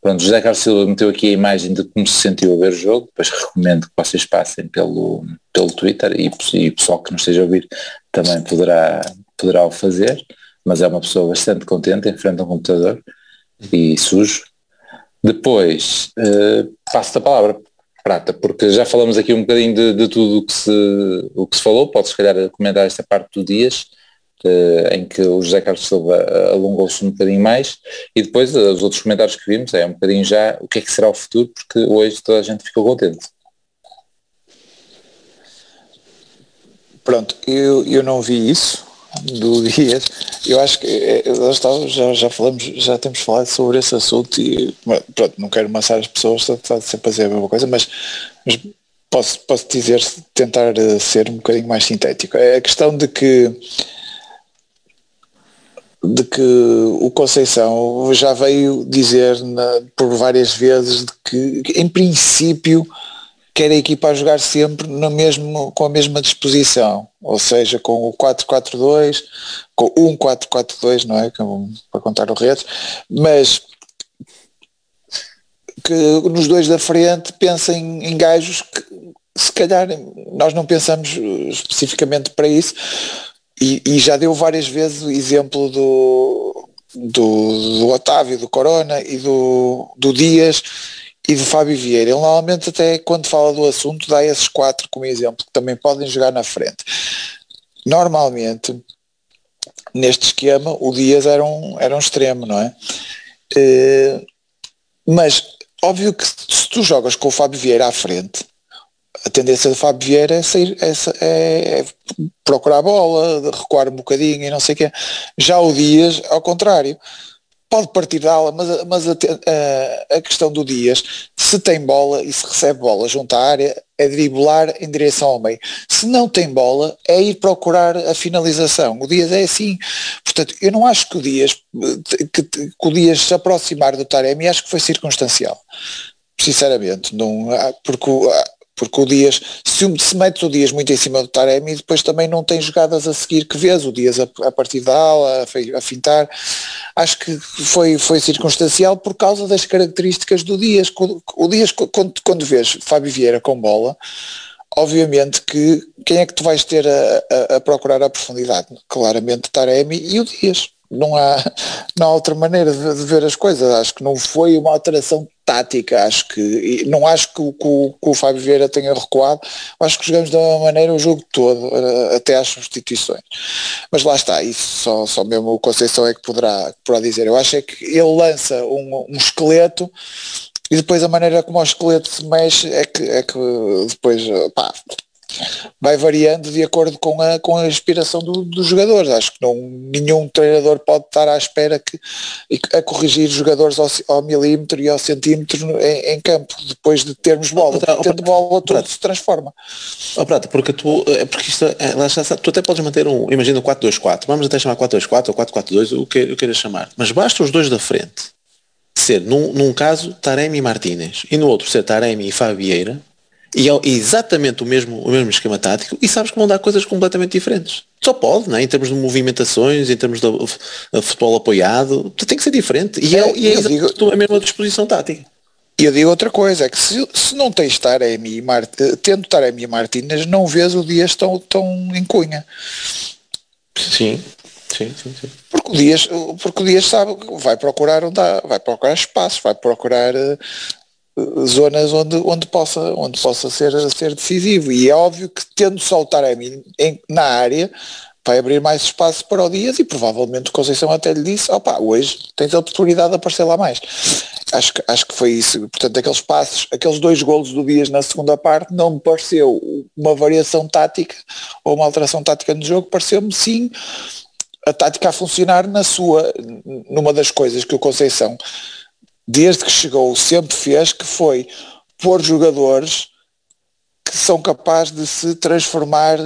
Pronto, José Carlos Silva meteu aqui a imagem de como se sentiu a ver o jogo, depois recomendo que vocês passem pelo, pelo Twitter e, o pessoal que nos esteja a ouvir também poderá, poderá o fazer mas é uma pessoa bastante contente em frente a um computador e sujo. Depois, uh, passo-te a palavra, Prata, porque já falamos aqui um bocadinho de, de tudo o que, se, o que se falou, podes se calhar comentar esta parte do Dias, uh, em que o José Carlos Silva alongou-se um bocadinho mais, e depois uh, os outros comentários que vimos, é um bocadinho já o que é que será o futuro, porque hoje toda a gente ficou contente. Pronto, eu, eu não vi isso, do Dias, eu acho que é, é já, já falamos, já temos falado sobre esse assunto e pronto, não quero amassar as pessoas, está sempre a dizer a mesma coisa, mas, mas posso, posso dizer, tentar eh, ser um bocadinho mais sintético. É a questão de que de que o Conceição já veio dizer na, por várias vezes de que, em princípio, quer a equipa a jogar sempre no mesmo, com a mesma disposição, ou seja, com o 4-4-2, com o 1-4-4-2, não é? Para contar o reto, mas que nos dois da frente pensem em gajos que se calhar nós não pensamos especificamente para isso, e, e, já deu várias vezes o exemplo do, do, do, Otávio, do Corona e do, do Dias e do Fábio Vieira. Ele normalmente até quando fala do assunto dá esses quatro como exemplo, que também podem jogar na frente. Normalmente, neste esquema, o Dias era um, era um extremo, não é? Uh, mas óbvio que se tu jogas com o Fábio Vieira à frente, a tendência do Fábio Vieira é, sair, é, é, é, procurar a bola, recuar um bocadinho e não sei o quê. Já o Dias, ao contrário, pode partir da ala, mas, mas a, a, a, questão do Dias, se tem bola e se recebe bola junto à área, é driblar em direção ao meio. Se não tem bola, é ir procurar a finalização. O Dias é assim. Portanto, eu não acho que o Dias, que, que o Dias se aproximar do Taremi, acho que foi circunstancial sinceramente, não, porque porque o Dias, se, se metes o Dias muito em cima do Taremi, depois também não tem jogadas a seguir que vês, o Dias a, a partir da ala, a, a fintar, acho que foi, foi circunstancial por causa das características do Dias, o Dias quando, quando vês Fábio Vieira com bola, obviamente que quem é que tu vais ter a, a, a procurar a profundidade? Claramente Taremi e o Dias não há, não há outra maneira de, de, ver as coisas. Acho que não foi uma alteração tática. Acho que não acho que, que, que o Fábio Vieira tenha recuado. Acho que jogamos da mesma maneira o jogo todo, eh, até às substituições. Mas lá está, isso só, só mesmo o Conceição é que poderá, poderá dizer. Eu acho é que ele lança um, um esqueleto e depois a maneira como o esqueleto se mexe é que, é que depois pá, vai variando de acordo com a, com a inspiração do, dos jogadores. Acho que não, nenhum treinador pode estar à espera que, a corrigir jogadores ao, ao milímetro e ao centímetro em, em, campo, depois de termos bola. Oh, Tendo bola, tudo Prato. se transforma. Oh, Prata, porque tu, é porque isto, é, tu até podes manter um, imagina 4-2-4, vamos até chamar 4-2-4 ou 4-4-2, o que, o que chamar, mas basta os dois da frente ser, num, num caso, Taremi e Martínez, e no outro ser Taremi e Fabieira, e é exatamente o mesmo, o mesmo esquema tático e sabes que vão dar coisas completamente diferentes. Só pode, não é? em termos de movimentações, em termos de futebol apoiado, tem que ser diferente. E é, é, e é exatamente digo, a mesma disposição tática. E eu digo outra coisa, é que se, se não tens Taremi e Mart, tendo Taremi e Martínez, não vês o Dias tão, tão em cunha. Sim, sim, sim, sim. Porque o Dias, porque o Dias sabe, vai procurar onde há, vai procurar espaços, vai procurar zonas onde, onde, possa, onde possa ser, ser decisivo. E é óbvio que tendo só o Taremi em, na área, vai abrir mais espaço para o Dias e provavelmente o Conceição até lhe disse, opa, hoje tens a oportunidade de aparecer lá mais. Acho que, acho que foi isso. Portanto, aqueles passos, aqueles dois golos do Dias na segunda parte não me pareceu uma variação tática ou uma alteração tática no jogo, pareceu-me sim a tática a funcionar na sua, numa das coisas que o Conceição desde que chegou, sempre fez, que foi pôr jogadores que são capazes de se transformar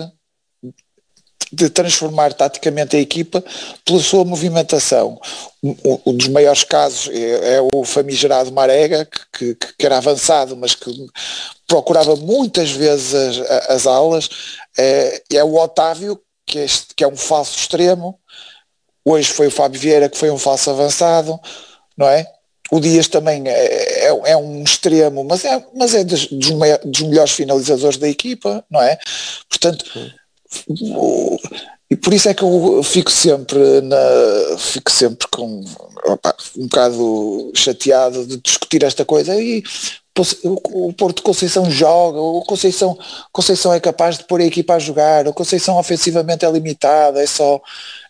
de transformar taticamente a equipa pela sua movimentação. Um, dos maiores casos é, é o famigerado Marega, que, que, que, era avançado, mas que procurava muitas vezes as, as alas. É, é o Otávio, que é, que é um falso extremo. Hoje foi o Fábio Vieira, que foi um falso avançado, não é? O Dias também é, é, é, um extremo, mas é, mas é dos, dos, melhores finalizadores da equipa, não é? Portanto, o, e por isso é que eu fico sempre na, fico sempre com opa, um bocado chateado de discutir esta coisa e o Porto Conceição joga, o Conceição, Conceição é capaz de pôr a equipa a jogar, o Conceição ofensivamente é limitado, é só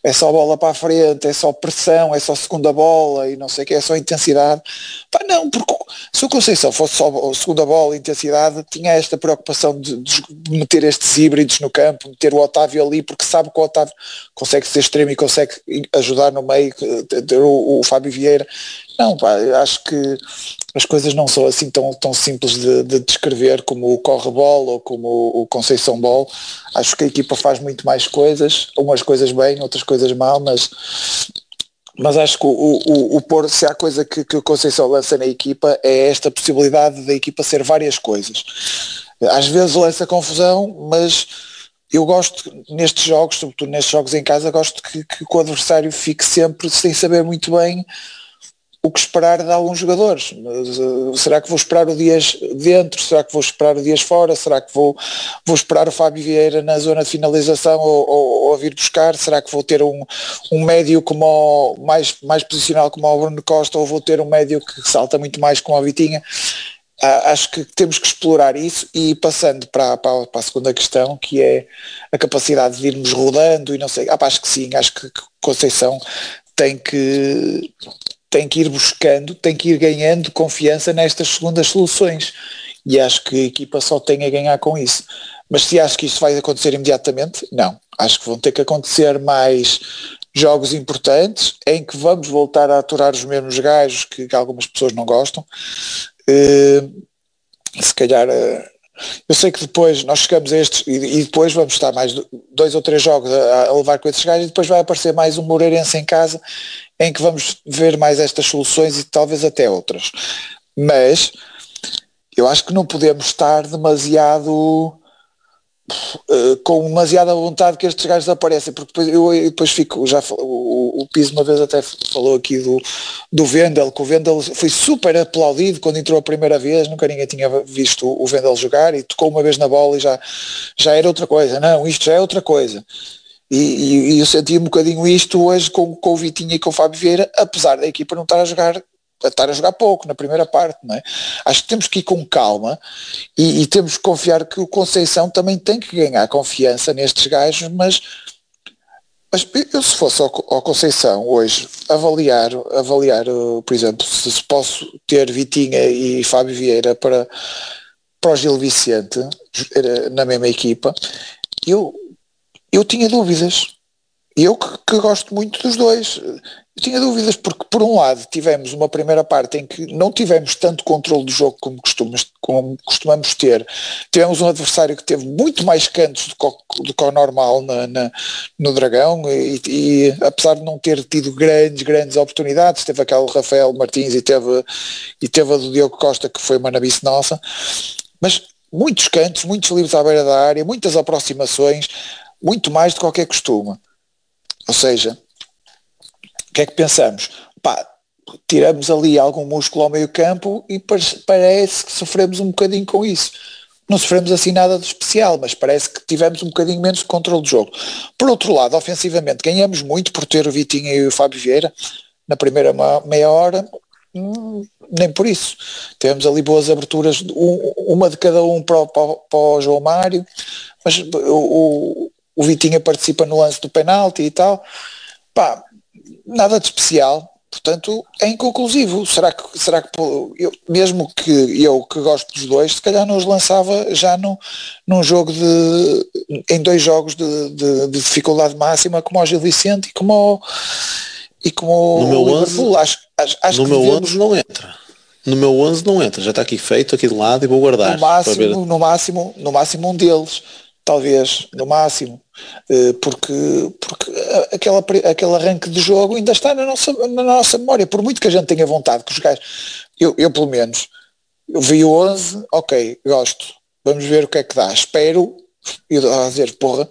é só bola para a frente, é só pressão, é só segunda bola e não sei o que, é só intensidade. Pá, não, porque se o Conceição fosse só segunda bola intensidade, tinha esta preocupação de, de, meter estes híbridos no campo, meter o Otávio ali, porque sabe que o Otávio consegue ser extremo e consegue ajudar no meio, ter o, o Fábio Vieira. Não, pá, acho que as coisas não são assim tão, tão simples de, de descrever como o corre-bola ou como o Conceição Ball. Acho que a equipa faz muito mais coisas, umas coisas bem, outras coisas mal, mas mas acho que o, o, o pôr, se há coisa que, que o Conceição lança na equipa é esta possibilidade da equipa ser várias coisas. Às vezes lança confusão, mas eu gosto nestes jogos, sobretudo nestes jogos em casa, gosto que, que o adversário fique sempre sem saber muito bem o que esperar de alguns jogadores. Uh, será que vou esperar o Dias dentro? Será que vou esperar o Dias fora? Será que vou, vou esperar o Fábio Vieira na zona de finalização ou, ou, ou a vir buscar? Será que vou ter um, um médio como o, mais, mais posicional como o Bruno Costa ou vou ter um médio que salta muito mais como a Vitinha? Acho que temos que explorar isso e passando para, para, para, a segunda questão, que é a capacidade de irmos rodando e não sei, ah, acho que sim, acho que Conceição tem que tem que ir buscando, tem que ir ganhando confiança nestas segundas soluções. E acho que a equipa só tem a ganhar com isso. Mas se acho que isso vai acontecer imediatamente, não. Acho que vão ter que acontecer mais jogos importantes em que vamos voltar a aturar os mesmos gajos que, que algumas pessoas não gostam. Uh, se calhar uh, eu sei que depois nós chegamos a estes e, e depois vamos estar mais dois ou três jogos a, a, levar com esses gajos e depois vai aparecer mais um Moreirense em casa em que vamos ver mais estas soluções e talvez até outras. Mas eu acho que não podemos estar demasiado uh, com demasiada vontade que estes gajos aparecem, porque depois eu depois fico, já o, o Piso uma vez até falou aqui do, do Vendel, que o Vendel foi super aplaudido quando entrou a primeira vez, nunca ninguém tinha visto o Vendel jogar e tocou uma vez na bola e já, já era outra coisa. Não, isto já é outra coisa. E, e, e, eu senti um bocadinho isto hoje com, com o Vitinha e com o Fábio Vieira, apesar da equipa não estar a jogar a estar a jogar pouco na primeira parte, não é? Acho que temos que ir com calma e, e, temos que confiar que o Conceição também tem que ganhar confiança nestes gajos, mas, mas eu se fosse ao, ao Conceição hoje avaliar, avaliar, por exemplo, se, se posso ter Vitinha e Fábio Vieira para, para o Gil Vicente na mesma equipa, eu eu tinha dúvidas. Eu que, que, gosto muito dos dois. Eu tinha dúvidas porque, por um lado, tivemos uma primeira parte em que não tivemos tanto controle do jogo como, costumas, como costumamos ter. Tivemos um adversário que teve muito mais cantos do que, do que o normal na, na, no Dragão e, e, apesar de não ter tido grandes, grandes oportunidades, teve aquele Rafael Martins e teve, e teve a do Diogo Costa que foi uma nabice nossa, mas muitos cantos, muitos livros à beira da área, muitas aproximações, muito mais que qualquer costume. Ou seja, o que é que pensamos? Pá, tiramos ali algum músculo ao meio campo e parece que sofremos um bocadinho com isso. Não sofremos assim nada de especial, mas parece que tivemos um bocadinho menos de controle do jogo. Por outro lado, ofensivamente, ganhamos muito por ter o Vitinho e o Fábio Vieira na primeira meia hora, hum, nem por isso. Tivemos ali boas aberturas, uma de cada um para, para, para o João Mário, mas o, o Vitinha participa no lance do penalti e tal. Pá, nada de especial, portanto é inconclusivo. Será que, será que eu, mesmo que eu que gosto dos dois, se calhar não os lançava já no, num jogo de em dois jogos de, de, de dificuldade máxima como o Gil Vicente e como o, e como no meu Liverpool. Acho, acho, acho no meu devemos... 11 não entra. No meu 11 não entra, já está aqui feito, aqui de lado e vou guardar. No máximo, no máximo, no máximo um deles talvez, no máximo, porque, porque aquela, aquele arranque de jogo ainda está na nossa, na nossa memória, por muito que a gente tenha vontade que os gajos, eu, eu pelo menos, eu vi o 11, ok, gosto, vamos ver o que é que dá, espero, eu a dizer, porra,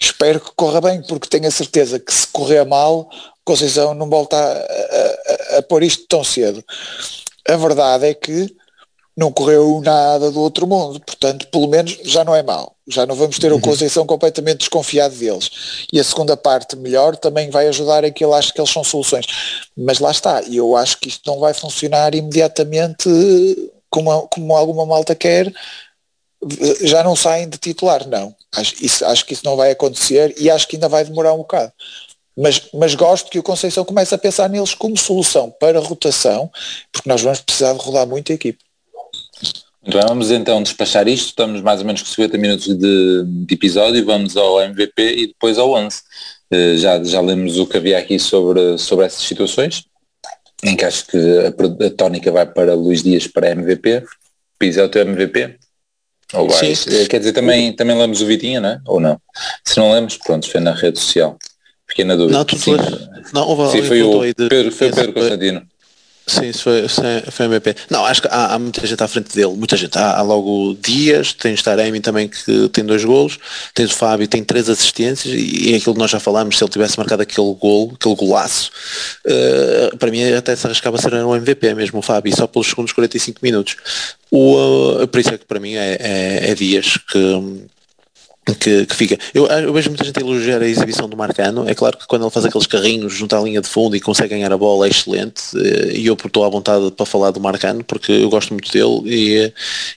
espero que corra bem, porque tenho a certeza que se correr mal, Conceição não volta a, a, a, a pôr isto tão cedo. A verdade é que não correu nada do outro mundo, portanto, pelo menos já não é mal. Já não vamos ter o uhum. Conceição completamente desconfiado deles. E a segunda parte melhor também vai ajudar em que ele acha que eles são soluções. Mas lá está, e eu acho que isto não vai funcionar imediatamente como, como alguma malta quer, já não saem de titular, não. Acho, isso, acho que isso não vai acontecer e acho que ainda vai demorar um bocado. Mas, mas gosto que o Conceição comece a pensar neles como solução para rotação, porque nós vamos precisar de rodar muito a equipe. Muito bem, vamos então despachar isto, estamos mais ou menos com 50 minutos de, de episódio, vamos ao MVP e depois ao 11. Uh, já, já lemos o que havia aqui sobre, sobre essas situações, em que acho que a, a tónica vai para Luís Dias para MVP. Pisa é o teu MVP? Ou vais? Sim. Quer dizer, também, também lemos o Vitinha, não é? Ou não? Se não lemos, pronto, foi na rede social. Fiquei na dúvida. Não, tu Sim, não, Sim foi, o Pedro, foi o Pedro Constantino. Sim, isso foi, foi MVP. Não, acho que há, há, muita gente à frente dele, muita gente. Há, há logo Dias, tens Taremi também que tem dois golos, tens o Fábio, tem três assistências e, e aquilo que nós já falámos, se ele tivesse marcado aquele gol, aquele golaço, uh, para mim até se arriscava a ser um MVP mesmo o Fábio, só pelos segundos 45 minutos. O, uh, por isso é que para mim é, é, é Dias que que, que, fica. Eu, eu, vejo muita gente elogiar a exibição do Marcano. É claro que quando ele faz aqueles carrinhos junto à linha de fundo e consegue ganhar a bola é excelente. Eh, e eu estou à vontade para falar do Marcano porque eu gosto muito dele e,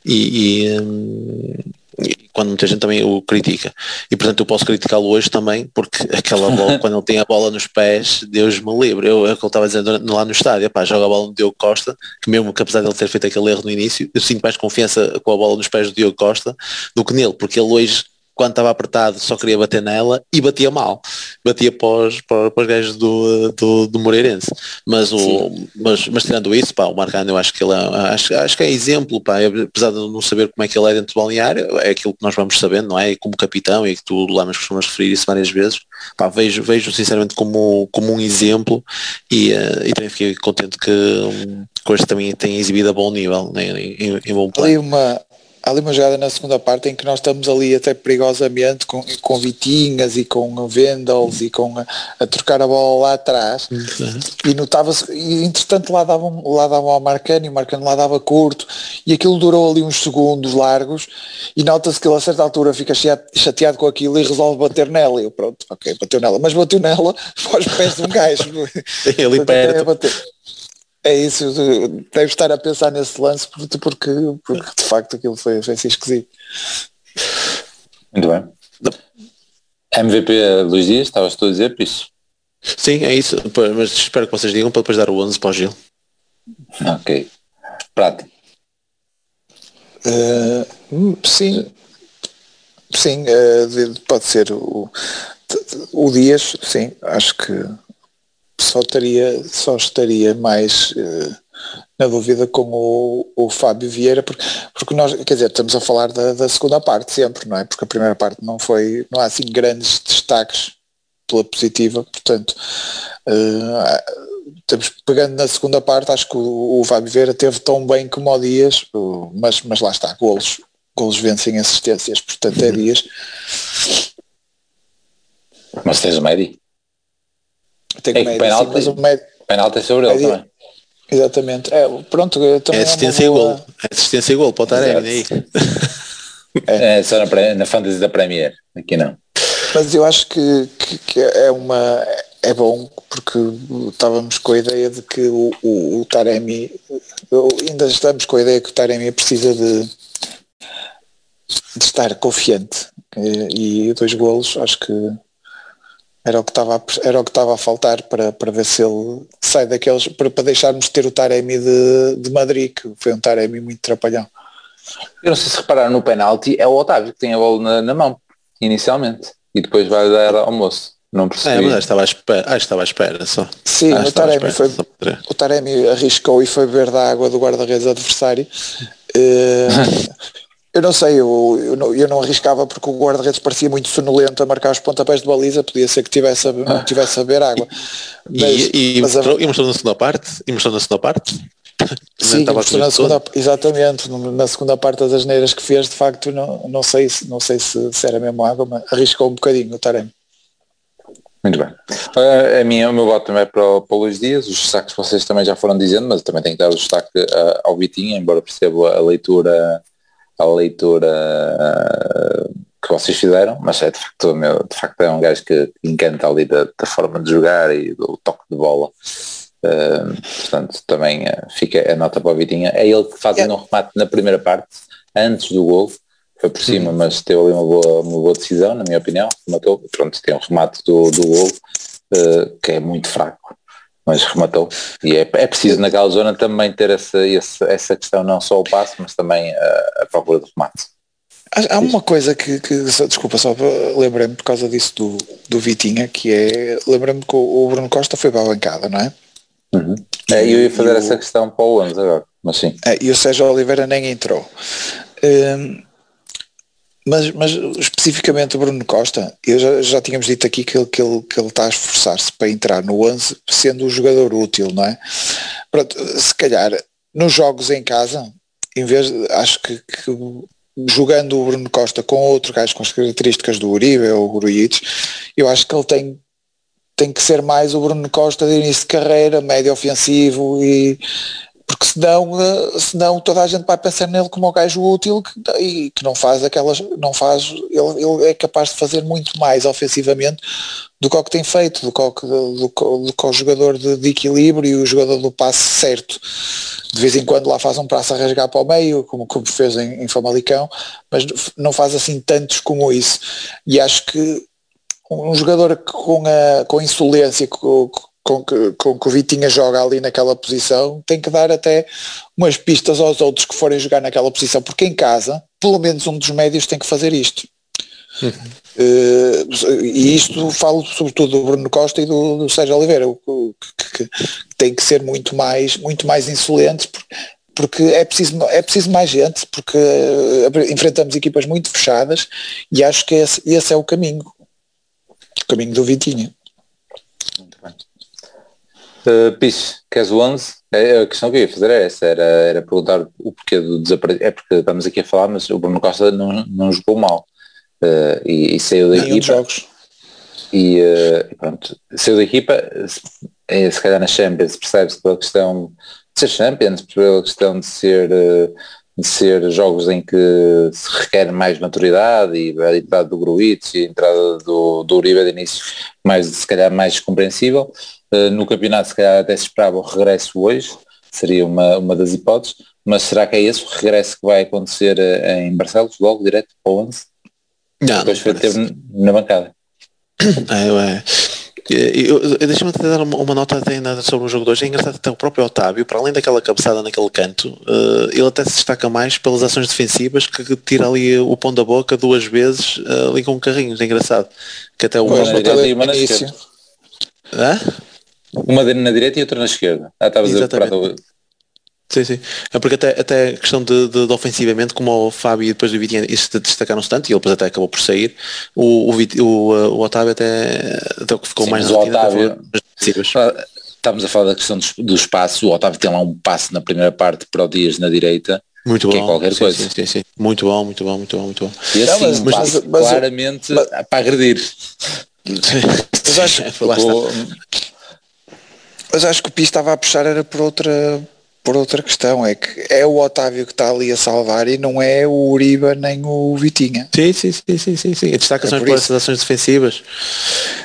e, e, hum, e quando muita gente também o critica. E portanto eu posso criticá-lo hoje também porque aquela bola, quando ele tem a bola nos pés, Deus me livre. Eu, é o que ele estava dizendo lá no estádio, pá, joga a bola no Diogo Costa, que mesmo que apesar de ele ter feito aquele erro no início, eu sinto mais confiança com a bola nos pés do Diogo Costa do que nele, porque ele hoje quando estava apertado só queria bater nela e batia mal. Batia para os, para, para os gajos do, do, do Moreirense. Mas, o, mas, mas tirando isso, pá, o Marcano eu acho que ele é, acho, acho que é exemplo, pá, apesar de não saber como é que ele é dentro do balneário, é aquilo que nós vamos sabendo, não é? E como capitão, e que tu lá nos costumas referir isso várias vezes, pá, vejo, vejo sinceramente como, como um exemplo e, uh, e também fiquei contente que, que hoje também tem exibido a bom nível, né, em, em bom plano. Ali uma, há ali uma jogada na segunda parte em que nós estamos ali até perigosamente com, com Vitinhas e com Vendels e com a, a, trocar a bola lá atrás uhum. e notava-se, e entretanto lá davam, lá davam ao Marcano e o Marcano lá dava curto e aquilo durou ali uns segundos largos e nota-se que ele a certa altura fica chateado com aquilo e resolve bater nela e eu pronto, ok, bateu nela, mas bateu nela para os pés de um gajo. ali perto. É isso, deve estar a pensar nesse lance porque, porque, porque de facto aquilo foi, foi assim esquisito. Muito bem. MVP Luís Dias, estavas tu a dizer, por isso? Sim, é isso, mas espero que vocês digam para depois dar o 11 para o Gil. Ok. Prato. Uh, sim, sim, uh, pode ser o, o Dias, sim, acho que só estaria, só estaria mais uh, na dúvida com o, o Fábio Vieira, porque, porque nós, quer dizer, estamos a falar da, da, segunda parte sempre, não é? Porque a primeira parte não foi, não há assim grandes destaques pela positiva, portanto, uh, estamos pegando na segunda parte, acho que o, o Fábio Vieira teve tão bem como o Dias, mas, mas lá está, golos, golos vencem assistências, portanto é uhum. Dias. Mas tens o Medi? Tem é que penalti, mas o médio, penalti é sobre ele também. Exatamente. É, pronto, é assistência é boa... e gol. É assistência e gol para o Taremi aí. É. é só na, na fantasy da Premier, aqui não. Mas eu acho que, que, que, é uma é bom porque estávamos com a ideia de que o, o, o Taremi ainda estamos com a ideia que o Taremi precisa de, de estar confiante e, e dois golos acho que era o que estava, era o que estava a faltar para, para ver se ele sai daqueles, para, para deixarmos ter o Taremi de, de Madrid, que foi um Taremi muito trapalhão. Eu não sei se repararam no penalti, é o Otávio que tem a bola na, na mão, inicialmente, e depois vai dar ao moço. Não percebi. É, mas estava à espera, ah, estava à espera só. Sim, o, Taremi foi, o Taremi arriscou e foi beber da água do guarda-redes adversário. Uh, Eu não sei, eu, eu, não, eu não arriscava porque o guarda-redes parecia muito sonolento a marcar os pontapés de baliza, podia ser que tivesse a, não tivesse a ver água. Mas, e, e, mas mostrou, a... e mostrou na segunda parte? E mostrou na segunda parte? Sim, na segunda, exatamente, na segunda parte das asneiras que fez, de facto, não, não sei, não sei se, se era mesmo água, mas arriscou um bocadinho o Taremi. Muito bem. Uh, a minha, o meu voto também é para o, para o Luís Dias, os destaques vocês também já foram dizendo, mas também tenho que dar o destaque uh, ao Vitinho, embora perceba a leitura a leitura uh, que vocês fizeram, mas é de facto, meu, de facto é um gajo que encanta ali da, da forma de jogar e do toque de bola. Uh, portanto, também uh, fica a nota para o Vitinha. É ele que faz yeah. um remate na primeira parte, antes do gol, foi por cima, uhum. mas teve ali uma boa, uma boa decisão, na minha opinião, matou, pronto, tem um remate do, do gol, uh, que é muito fraco, mas rematou. E é, é preciso naquela zona também ter essa, essa, essa questão, não só o passo, mas também a, a procura do remate. Há uma coisa que, que desculpa, só lembrei-me por causa disso do, do Vitinha, que é, lembrei-me que o Bruno Costa foi para a bancada, não é? Uhum. É, eu ia fazer essa questão para o 11 agora, mas sim. É, e o Sérgio Oliveira nem entrou. Um, mas, mas especificamente o Bruno Costa, eu já, já tínhamos dito aqui que ele, que ele, que ele está a esforçar-se para entrar no 11 sendo um jogador útil, não é? Pronto, se calhar nos jogos em casa, em vez acho que, que jogando o Bruno Costa com outro gajo com as características do Uribe ou o Grujic, eu acho que ele tem tem que ser mais o Bruno Costa de início de carreira, médio ofensivo e porque senão, eh, senão toda a gente vai pensar nele como um gajo útil que, e que não faz aquelas, não faz, ele, ele, é capaz de fazer muito mais ofensivamente do que o que tem feito, do que, do, do, do que o jogador de, de, equilíbrio e o jogador do passe certo. De vez em quando lá faz um passo a rasgar para o meio, como, como fez em, em Famalicão, mas não faz assim tantos como isso. E acho que um jogador com a, com a insolência com, com, que, com que o Vitinha joga ali naquela posição tem que dar até umas pistas aos outros que forem jogar naquela posição, porque em casa, pelo menos um dos médios tem que fazer isto. Uhum. Uh, e isto falo sobretudo do Bruno Costa e do, do Sérgio Oliveira, que, que, que, tem que ser muito mais, muito mais insolentes, porque é preciso, é preciso mais gente, porque uh, enfrentamos equipas muito fechadas e acho que esse, esse é o caminho caminho do Vitinha. Uh, Piche, queres o 11? É, a questão que eu ia fazer era essa, era, era perguntar o porquê do desaparecimento. É porque estamos aqui a falar, mas o Bruno Costa não, não jogou mal. Uh, e, e, saiu da equipa. jogos. E, uh, pronto, saiu da equipa, se, se calhar na Champions percebe-se pela questão de ser Champions, pela questão de ser de ser jogos em que se requer mais maturidade e a entrada do Gruitch e a entrada do, do Uribe de início mais, se calhar mais compreensível. Uh, no campeonato se calhar até se esperava o regresso hoje, seria uma, uma das hipóteses, mas será que é esse o regresso que vai acontecer uh, em Barcelos, logo direto para o 11? Não, Depois foi ter na bancada. É, é. Deixa-me até dar uma, uma, nota sobre o jogo de hoje. É engraçado até o próprio Otávio, para além daquela cabeçada naquele canto, uh, ele até se destaca mais pelas ações defensivas que, que tira ali o pão da boca duas vezes uh, ali com um carrinho. É engraçado. Que até o uma na direita e uma na direita e outra na esquerda. Ah, estavas a Sim, sim. É porque até, até a questão de, de, de, ofensivamente, como o Fábio e depois o Vitinha destacaram-se tanto, e ele depois até acabou por sair, o, o, o, o Otávio até, até ficou sim, mais o Otávio, Estamos a falar da questão do, do, espaço, o Otávio tem lá um passe na primeira parte para o Dias na direita, muito que bom, é qualquer sim, coisa. Sim, sim, sim. Muito bom, muito bom, muito bom, muito bom. E assim, Não, mas, mas, mas, claramente mas, para agredir. Mas acho, mas acho que o Pi estava a puxar era por outra por outra questão, é que é o Otávio que está ali a salvar e não é o Uribe nem o Vitinha. Sim, sim, sim, sim, sim, sim. Destaca-se é por essas ações defensivas.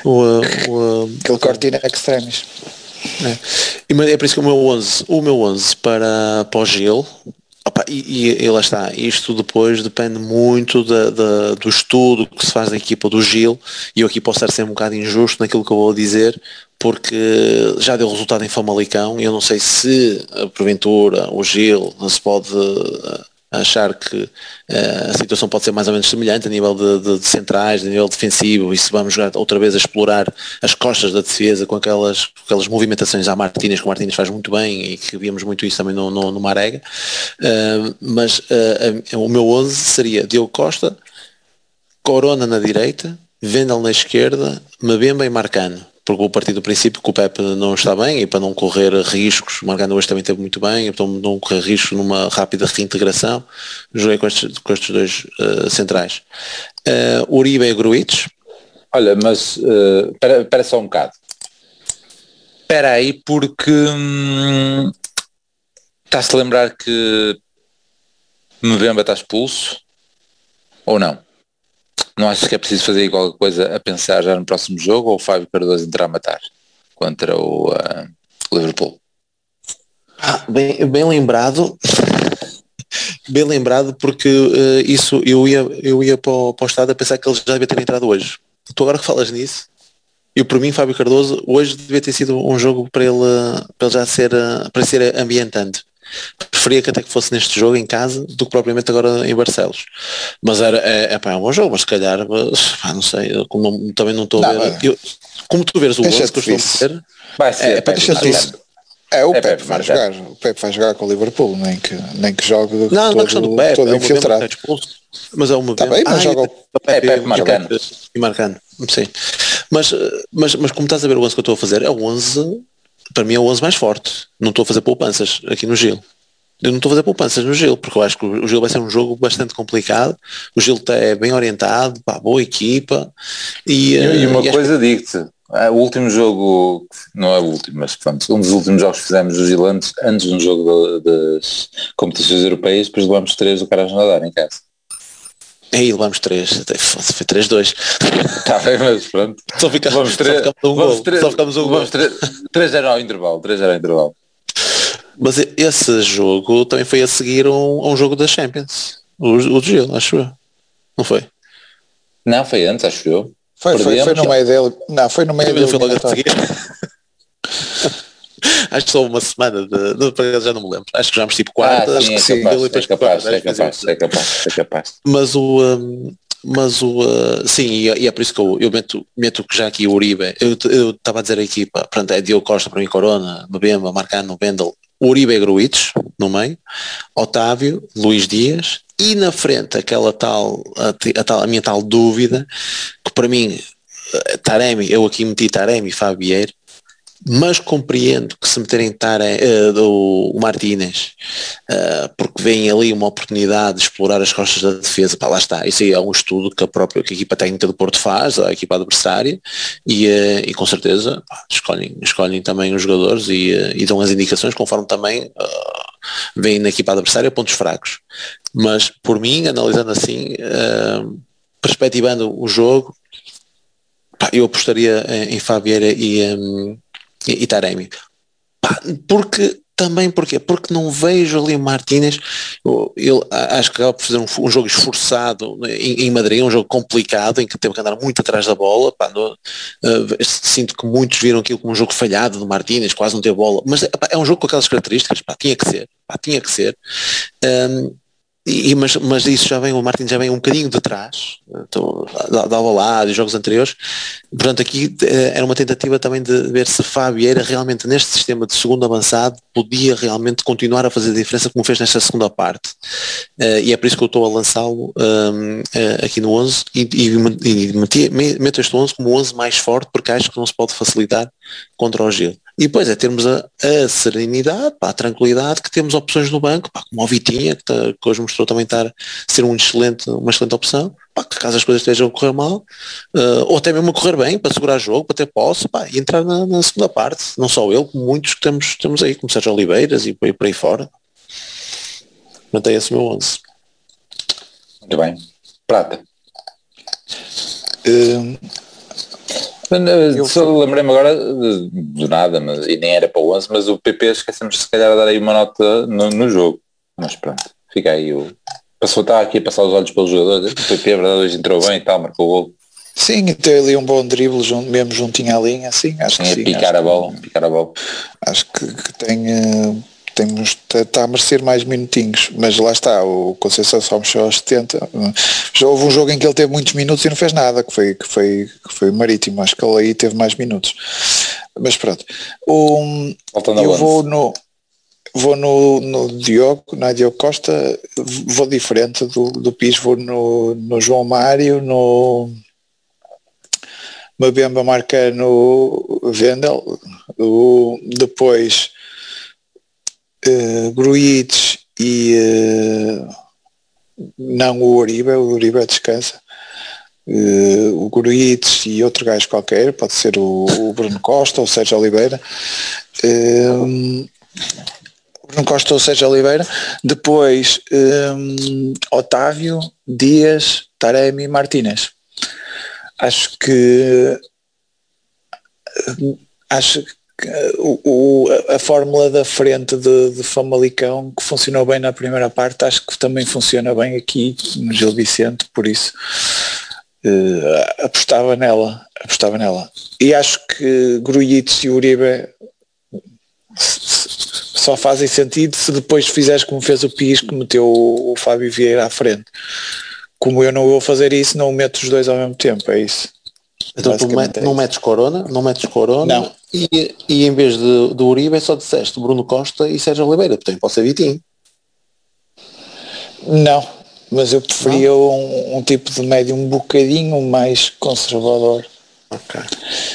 O, o, Aquele cortina extremis. É. É por isso que o meu 11, o meu 11 para, para o Gil, Opa, e, e, lá está, isto depois depende muito do estudo que se faz da equipa do Gil, e eu aqui posso estar um bocado injusto naquilo que eu vou dizer, porque já deu resultado em Famalicão, e eu não sei se, porventura, o Gil se pode achar que uh, a situação pode ser mais ou menos semelhante a nível de, de, de, centrais, a nível defensivo, e se vamos jogar outra vez a explorar as costas da defesa com aquelas, aquelas movimentações à Martínez, que o Martínez faz muito bem e que víamos muito isso também no, no, no Marega, uh, mas uh, o meu 11 seria Diogo Costa, Corona na direita, Vendel na esquerda, Mabemba e Marcano porque o partido do princípio que o Pepe não está bem e para não correr riscos, o Margano hoje também esteve muito bem, então não correr riscos numa rápida reintegração, joguei com estes, com estes dois uh, centrais. Uh, Uribe e Gruites. Olha, mas uh, espera, só um bocado. Espera aí, porque hum, está-se a lembrar que Mbemba está expulso ou não? Não achas que é preciso fazer qualquer coisa a pensar já no próximo jogo ou o Fábio Cardoso entrar a matar contra o uh, Liverpool? Ah, bem, bem lembrado. bem lembrado porque uh, isso eu ia, eu ia para o, para o estado a pensar que ele já devia ter entrado hoje. Tu agora que falas nisso, Eu, por mim, Fábio Cardoso, hoje devia ter sido um jogo para ele, para ele já ser, para ser ambientante. Preferia que até que fosse neste jogo em casa do que propriamente agora em Barcelos. Mas era, é, é, pá, é um bom jogo, mas se calhar, mas, pá, não sei, como, também não estou a ver. Eu, como tu vês o 11 que eu estou a ver, vai ser, é, é, Pepe, é, o é Pepe, vai jogar, o Pepe vai jogar com o Liverpool, nem que, nem que jogue não, todo, não é do Pepe, todo é infiltrado. Mas é uma tá bem, mas ah, joga o Pepe, Pepe marcando. E marcando, sim. Mas, mas, mas como estás a ver o 11 que eu estou a fazer, é o 11, para mim é o 11 mais forte. Não estou a fazer poupanças aqui no Gil. Eu não estou a fazer poupanças no Gil, porque eu acho que o Gil vai ser um jogo bastante complicado. O Gil está é bem orientado, pá, boa equipa. E, e, e uma e coisa digo-te, o último jogo, não é o último, mas pronto, um dos últimos jogos que fizemos os Gilantes, antes de um jogo das competições europeias, depois levamos três do Caras Nadar em casa. Aí levamos três, foi 3-2. Está bem, mas pronto. Só, fica, vamos três, só ficamos um gol. Três, só ficamos um vamos gol. 3 era ao intervalo, 3 era ao intervalo. Mas esse jogo também foi a seguir um, a um jogo da Champions. O, o Gil, acho eu. Não foi? Não, foi antes, acho eu. Foi, foi, foi, no meio dele. Não, foi no meio dele. Foi logo a seguir. acho que só uma semana de, de, já não me lembro. Acho que já tipo quarta. Ah, sim, acho é capaz, é capaz, é capaz, é capaz, é capaz. Mas o um, mas o uh, sim, e, e, é por isso que eu, eu meto, meto que já aqui o Uribe, eu estava a dizer a equipa, pronto, é Diogo Costa para mim Corona, Mbemba, Marcano, Wendel, Uribe Gruites no meio, Otávio, Luís Dias e na frente aquela tal a, a, tal, a minha tal dúvida que para mim eh, Taremi, eu aqui meti Taremi e Fabieiro mas compreendo que se meterem Tare, uh, o Martínez uh, porque vem ali uma oportunidade de explorar as costas da defesa, pá, lá está, isso aí é um estudo que a própria que a equipa técnica do Porto faz, a equipa adversária e, uh, e com certeza pá, escolhem, escolhem também os jogadores e, e dão as indicações conforme também vem na equipa adversária pontos fracos. Mas por mim, analisando assim perspectivando o jogo pá, eu apostaria em, em e um, e, Taremi. porque também porque porque não vejo ali o Martínez ele acho que acaba por fazer um, um jogo esforçado em, em, Madrid um jogo complicado em que teve que andar muito atrás da bola pá, uh, sinto que muitos viram aquilo como um jogo falhado do Martínez quase não ter bola. Mas pá, é um jogo com aquelas características pá, tinha que ser pá, tinha que ser. Um, e, mas, mas isso já vem, o Martin já vem um bocadinho de trás, então, da, da lá dos jogos anteriores. Portanto, aqui eh, era uma tentativa também de ver se Fábio era realmente neste sistema de segundo avançado podia realmente continuar a fazer a diferença como fez nesta segunda parte. Uh, e é por isso que eu estou a lançá-lo uh, eh, aqui no 11 e, e, e meto este 11 como o 11 mais forte porque acho que não se pode facilitar contra o Gil. E depois é termos a, a serenidade, pá, a tranquilidade, que temos opções no banco, pá, como o Vitinha, que, tá, que hoje mostrou também estar ser um excelente, uma excelente opção, pá, que caso as coisas estejam a correr mal, uh, ou até mesmo a correr bem, para segurar jogo, para ter posse, pá, e entrar na, na, segunda parte. Não só ele, como muitos que temos, temos aí, como Sérgio Oliveiras e por aí, por aí fora. Mantém esse meu 11. Muito bem. Prata. Uh, eu só lembrei-me agora do nada, mas, e nem era para o 11, mas o PP esquecemos se calhar a dar aí uma nota no, no jogo. Mas pronto, fica aí o. Passou, está aqui a passar os olhos pelos jogadores. O PP, a verdade, hoje entrou bem e tal, marcou o gol. Sim, e tem ali um bom drible junto, mesmo juntinho à linha, sim, acho sim, que sim. Picar a bola, picar a bola. Acho que, que tem. Uh temos, está a merecer mais minutinhos, mas lá está, o Conceição só mexeu aos 70. Já houve um jogo em que ele teve muitos minutos e não fez nada, que foi, que foi, que foi marítimo, acho que ele aí teve mais minutos. Mas pronto. Um, eu vou no vou no, no Diogo, na Diogo Costa, vou diferente do, do PIS, vou no, no João Mário, no Mabemba marca no Vendel, o, depois uh, Gruites e uh, não o Uribe, o Uribe descansa. Uh, o Gruites e outro gajo qualquer, pode ser o, o Bruno Costa ou Sérgio Oliveira. Uh, Bruno Costa ou Sérgio Oliveira. Depois um, Otávio, Dias, Taremi e Martínez. Acho que acho o, o, a fórmula da frente de, de, Famalicão que funcionou bem na primeira parte acho que também funciona bem aqui no Gil Vicente por isso uh, apostava nela apostava nela. E acho que Grujic e Uribe só fazem sentido se depois fizeres como fez o Pis que meteu o, o Fábio Vieira à frente. Como eu não vou fazer isso, não meto os dois ao mesmo tempo, é isso. Então tu met, é não metes Corona, não metes Corona Não. E, e em vez de, do Uribe só disseste Bruno Costa e Sérgio Oliveira, também pode ser Vitinho. Não, mas eu preferia um, um tipo de médio um bocadinho mais conservador. Ok.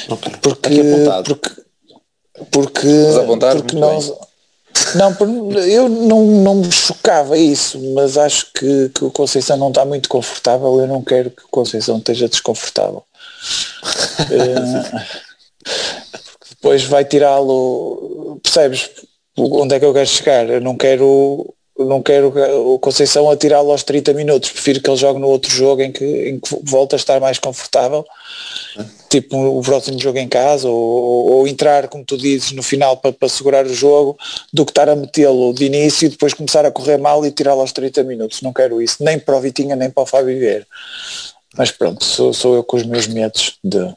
ok. Porque, Aqui apontado. porque, porque, a apontar porque nós, não, eu não, não me chocava isso, mas acho que, que o Conceição não está muito confortável, eu não quero que o Conceição esteja desconfortável. Eh, depois vai tirá-lo, percebes onde é que eu quero chegar? Eu não quero não quero o Conceição a tirá-lo aos 30 minutos, prefiro que ele jogue no outro jogo em que, em que volta a estar mais confortável tipo o próximo jogo em casa ou, ou- ou entrar, como tu dizes, no final para, para segurar o jogo, do que estar a metê-lo de início e depois começar a correr mal e tirá-lo aos 30 minutos. Não quero isso, nem para o Vitinha, nem para o Fábio Vieira. Mas pronto, sou, sou eu com os meus medos de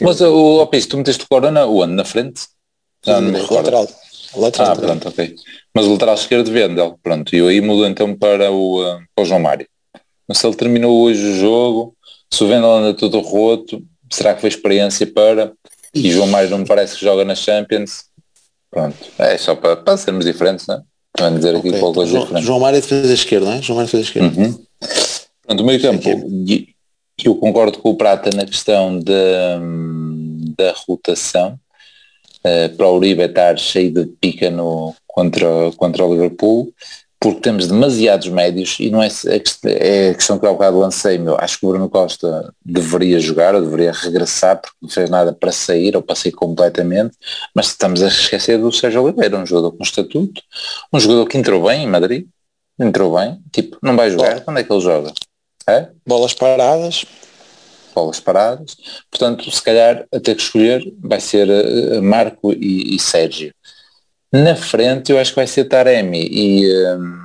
Mas o Opis, tu meteste o Corona onde? Na frente? Já não me recordo. lateral. lateral. Ah, pronto, ok. Mas o lateral esquerdo Vendel, pronto. E eu aí mudo então para o, uh, para o João Mário. Mas se ele terminou hoje o jogo, se o Vendel anda todo roto, será que foi experiência para? E João Mário não me parece que joga na Champions. Pronto. É só para, para sermos diferentes, não é? Vamos dizer aqui Ok, qualquer coisa João, diferente. João Mário defesa esquerda, não é? João Mário defesa esquerda. Uhum. Pronto, o meio campo, eu concordo com o Prata na questão da, da rotação. Eh, para o Uribe estar cheio de pica no, contra, contra o Liverpool, porque temos demasiados médios e não é, a quest- é a questão que eu bocado lancei, meu, acho que o Bruno Costa deveria jogar, ou deveria regressar, porque não fez nada para sair, ou para sair completamente, mas estamos a esquecer do Sérgio Oliveira, um jogador com estatuto, um jogador que entrou bem em Madrid, entrou bem, tipo, não vai jogar, quando é que ele joga? É? Bolas paradas, bolas paradas. Portanto, se calhar a ter que escolher vai ser eh, Marco e, e Sérgio. Na frente eu acho que vai ser Taremi e hum,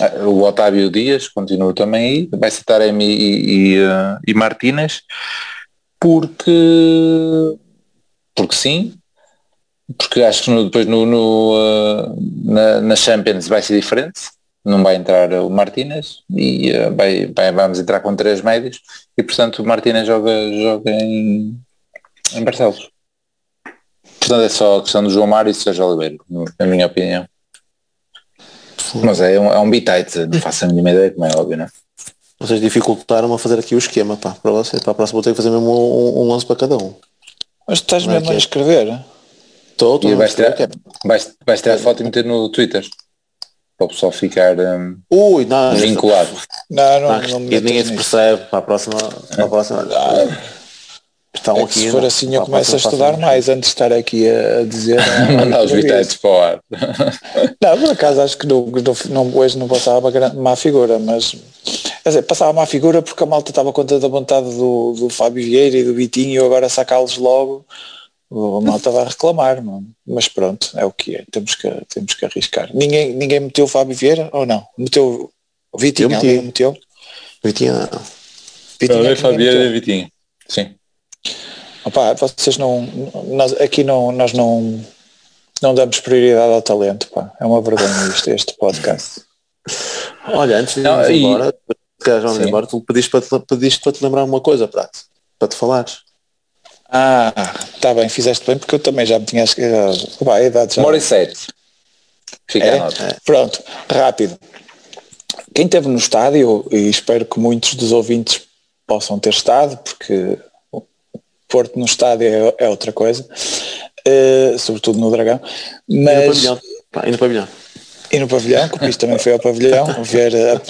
ah, o Otávio Dias continua também aí, vai ser Taremi e, e, eh, e Martínez porque porque sim porque acho que no- depois no, no, eh, na, na Champions vai ser diferente não vai entrar o Martínez e eh, vai, vai- vamos entrar com três médios e portanto o Martínez joga, joga em, em Barcelos. Portanto é só a questão do João Mário e Sérgio Oliveira, na minha opinião. Mas é um, é um bitite, não faço a mínima ideia, como é óbvio, né? Vocês dificultaram a fazer aqui o esquema, pá, para você. Para a próxima vou ter que fazer mesmo um, um lance para cada um. mas tu estás é mesmo que a é? escrever. Estou, estou E a vais tirar, é. vais, vais tirar foto e meter no Twitter para o pessoal ficar hum, Ui, não, vinculado. Não, não, não, não, me e ninguém se percebe para a próxima. Para a próxima. Estão É aqui. se for não, assim eu começo a estudar mais antes de estar aqui a dizer. ah, Mandar os outra vez. bitites para o ar. Não, por acaso acho que não, não, não- hoje não passava grande má figura, mas quer dizer, passava má figura porque a malta estava com tanta vontade do, do Fábio Vieira e do Vitinho e eu agora sacá-los logo, a malta vai reclamar, mano. mas pronto, é o que é, temos que, temos que arriscar. Ninguém, ninguém meteu o Fábio Vieira ou não? Meteu o Vitinho, alguém meteu? Vitinho, não. Vitinho é Fabiano meteu. e Vitinho. Sim. Opa, vocês não, nós, aqui não, nós não, não damos prioridade ao talento, pá. é uma vergonha isto, este podcast. Olha, antes de irmos e- embora, se calhar vamos embora, tu pediste para, te, pediste para te lembrar uma coisa, Prato. Para te falares. Ah, está bem, fizeste bem porque eu também já me tinha esquecido. A idade já. E. Fica É? a nota. Pronto, rápido. Quem esteve no estádio, e espero que muitos dos ouvintes possam ter estado, porque o Porto no estádio é, é outra coisa, eh, sobretudo no Dragão, E no mas pavilhão. Pá, e no pavilhão. e no pavilhão, que o Pis também foi ao pavilhão, ver a-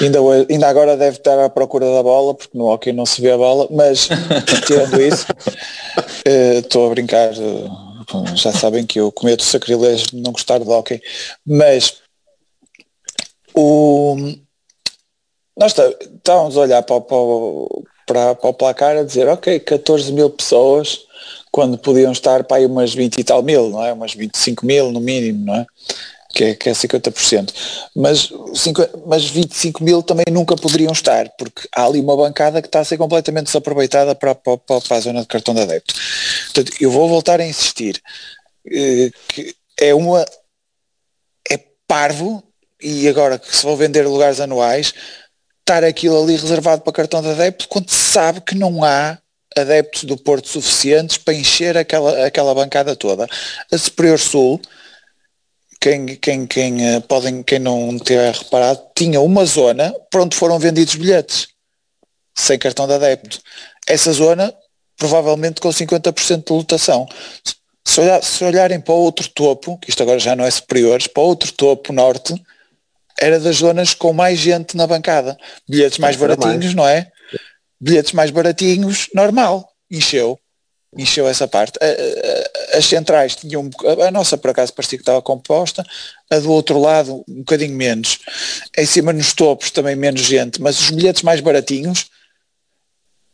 ainda, ainda agora deve estar à procura da bola, porque no hockey não se vê a bola, mas tirando isso, eh, estou a brincar, eh, já sabem que eu cometo sacrilégio de não gostar de hockey, mas o, nós tá- estávamos a olhar para, para, para o placar a dizer, ok, 14 mil pessoas, quando podiam estar para aí umas 20 e tal mil, não é? Umas 25 mil no mínimo, não é? Que é, que é 50%. Mas, 5, mas 25 mil também nunca poderiam estar, porque há ali uma bancada que está a ser completamente desaproveitada para, para, para a zona de cartão de adepto. Portanto, eu vou voltar a insistir eh, que é uma é parvo e agora que se vão vender lugares anuais estar aquilo ali reservado para cartão de adepto quando se sabe que não há adeptos do Porto suficientes para encher aquela, aquela bancada toda. A Superior Sul, quem, quem, quem, eh, podem, quem não tiver reparado, tinha uma zona para onde foram vendidos bilhetes, sem cartão de adepto. Essa zona, provavelmente com 50% de lotação. Se, olhar, se olharem para o outro topo, que isto agora já não é superiores, para o outro topo norte, era das zonas com mais gente na bancada. Bilhetes mais baratinhos, mais. não é? bilhetes mais baratinhos, normal, encheu. Encheu essa parte. As centrais tinham, a nossa por acaso parecia que estava composta, a do outro lado um bocadinho menos. Em cima nos topos também menos gente, mas os bilhetes mais baratinhos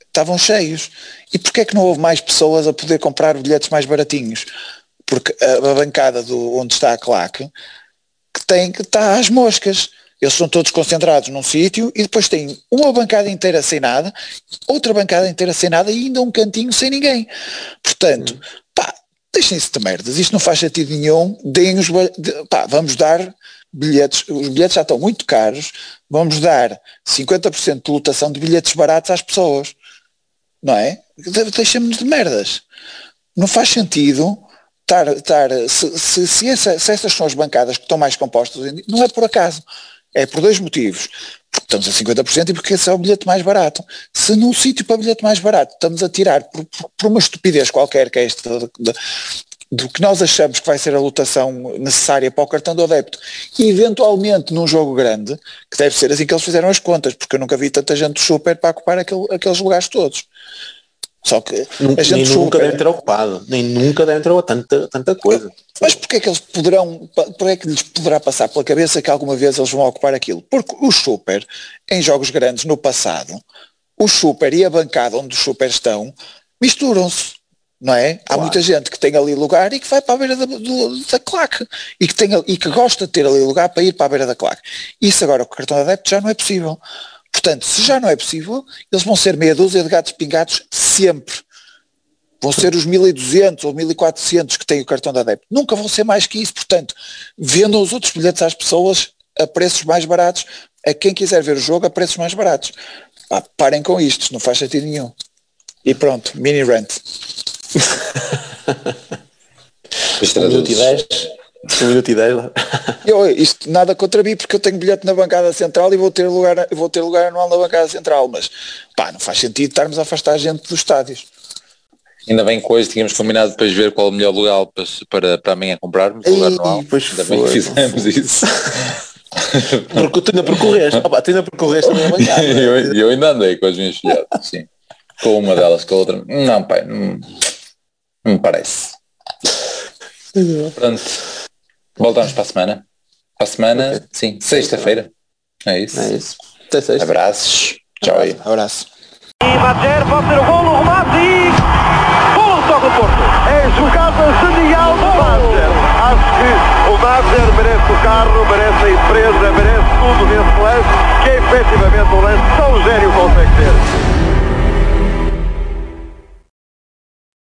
estavam cheios. E porquê é que não houve mais pessoas a poder comprar bilhetes mais baratinhos? Porque a, a bancada do, onde está a claque que tem que está às moscas eles são todos concentrados num sítio e depois têm uma bancada inteira sem nada, outra bancada inteira sem nada e ainda um cantinho sem ninguém. Portanto, pá, deixem-se de merdas, isto não faz sentido nenhum, deem os, pá, vamos dar bilhetes, os bilhetes já estão muito caros, vamos dar 50% de lotação de bilhetes baratos às pessoas. Não é? Deixem-me de merdas. Não faz sentido estar, estar se, se, se, essa, se essas são as bancadas que estão mais compostas, não é por acaso. É por dois motivos. Porque estamos a 50% e porque esse é o bilhete mais barato. Se num sítio para bilhete mais barato estamos a tirar por, por, por uma estupidez qualquer, que é esta do que nós achamos que vai ser a lotação necessária para o cartão do adepto e eventualmente num jogo grande, que deve ser assim que eles fizeram as contas, porque eu nunca vi tanta gente super para ocupar aquele, aqueles lugares todos. Só que nunca, a gente nunca deve ter ocupado, nem nunca deve ter tanta, tanta coisa. Mas porquê é que eles poderão, porquê é que lhes poderá passar pela cabeça que alguma vez eles vão ocupar aquilo? Porque o super, em jogos grandes no passado, o super e a bancada onde os super estão misturam-se. Não é? Claro. Há muita gente que tem ali lugar e que vai para a beira da, do, da claque e que, tem, e que gosta de ter ali lugar para ir para a beira da claque. Isso agora com o cartão de adepto já não é possível. Portanto, se já não é possível, eles vão ser meia dúzia de gatos pingados sempre. Vão ser os 1200 ou 1400 que têm o cartão de adepto. Nunca vão ser mais que isso. Portanto, vendam os outros bilhetes às pessoas a preços mais baratos, a quem quiser ver o jogo a preços mais baratos. Ah, parem com isto, não faz sentido nenhum. E pronto, mini rant. dez. Um minuto e dez lá. Eu, isto nada contra mim porque eu tenho bilhete na bancada central e vou ter lugar, vou ter lugar anual na bancada central, mas pá, não faz sentido estarmos a afastar a gente dos estádios. Ainda bem que hoje tínhamos combinado depois ver qual o melhor lugar para, para, para amanhã comprarmos, lugar anual. Ainda bem que fizemos isso. Porque tu ainda percorreste, opa, tu ainda percorreste a minha bancada. eu, eu ainda andei com as minhas filhadas, sim. Com uma delas, com a outra. Não, pai, não, não me parece. Pronto. Voltamos para a semana. Para a semana, okay. sim, sexta-feira. É isso. É isso. Até sexta. Abraços. Tchau aí. Abraço. E Badger pode ser o gol no remate e... Gol toca o Porto. É jogada genial do Badger. Acho que o Badger merece o carro, merece a empresa, merece tudo nesse lance, que é efetivamente um lance tão gênio consegue ter.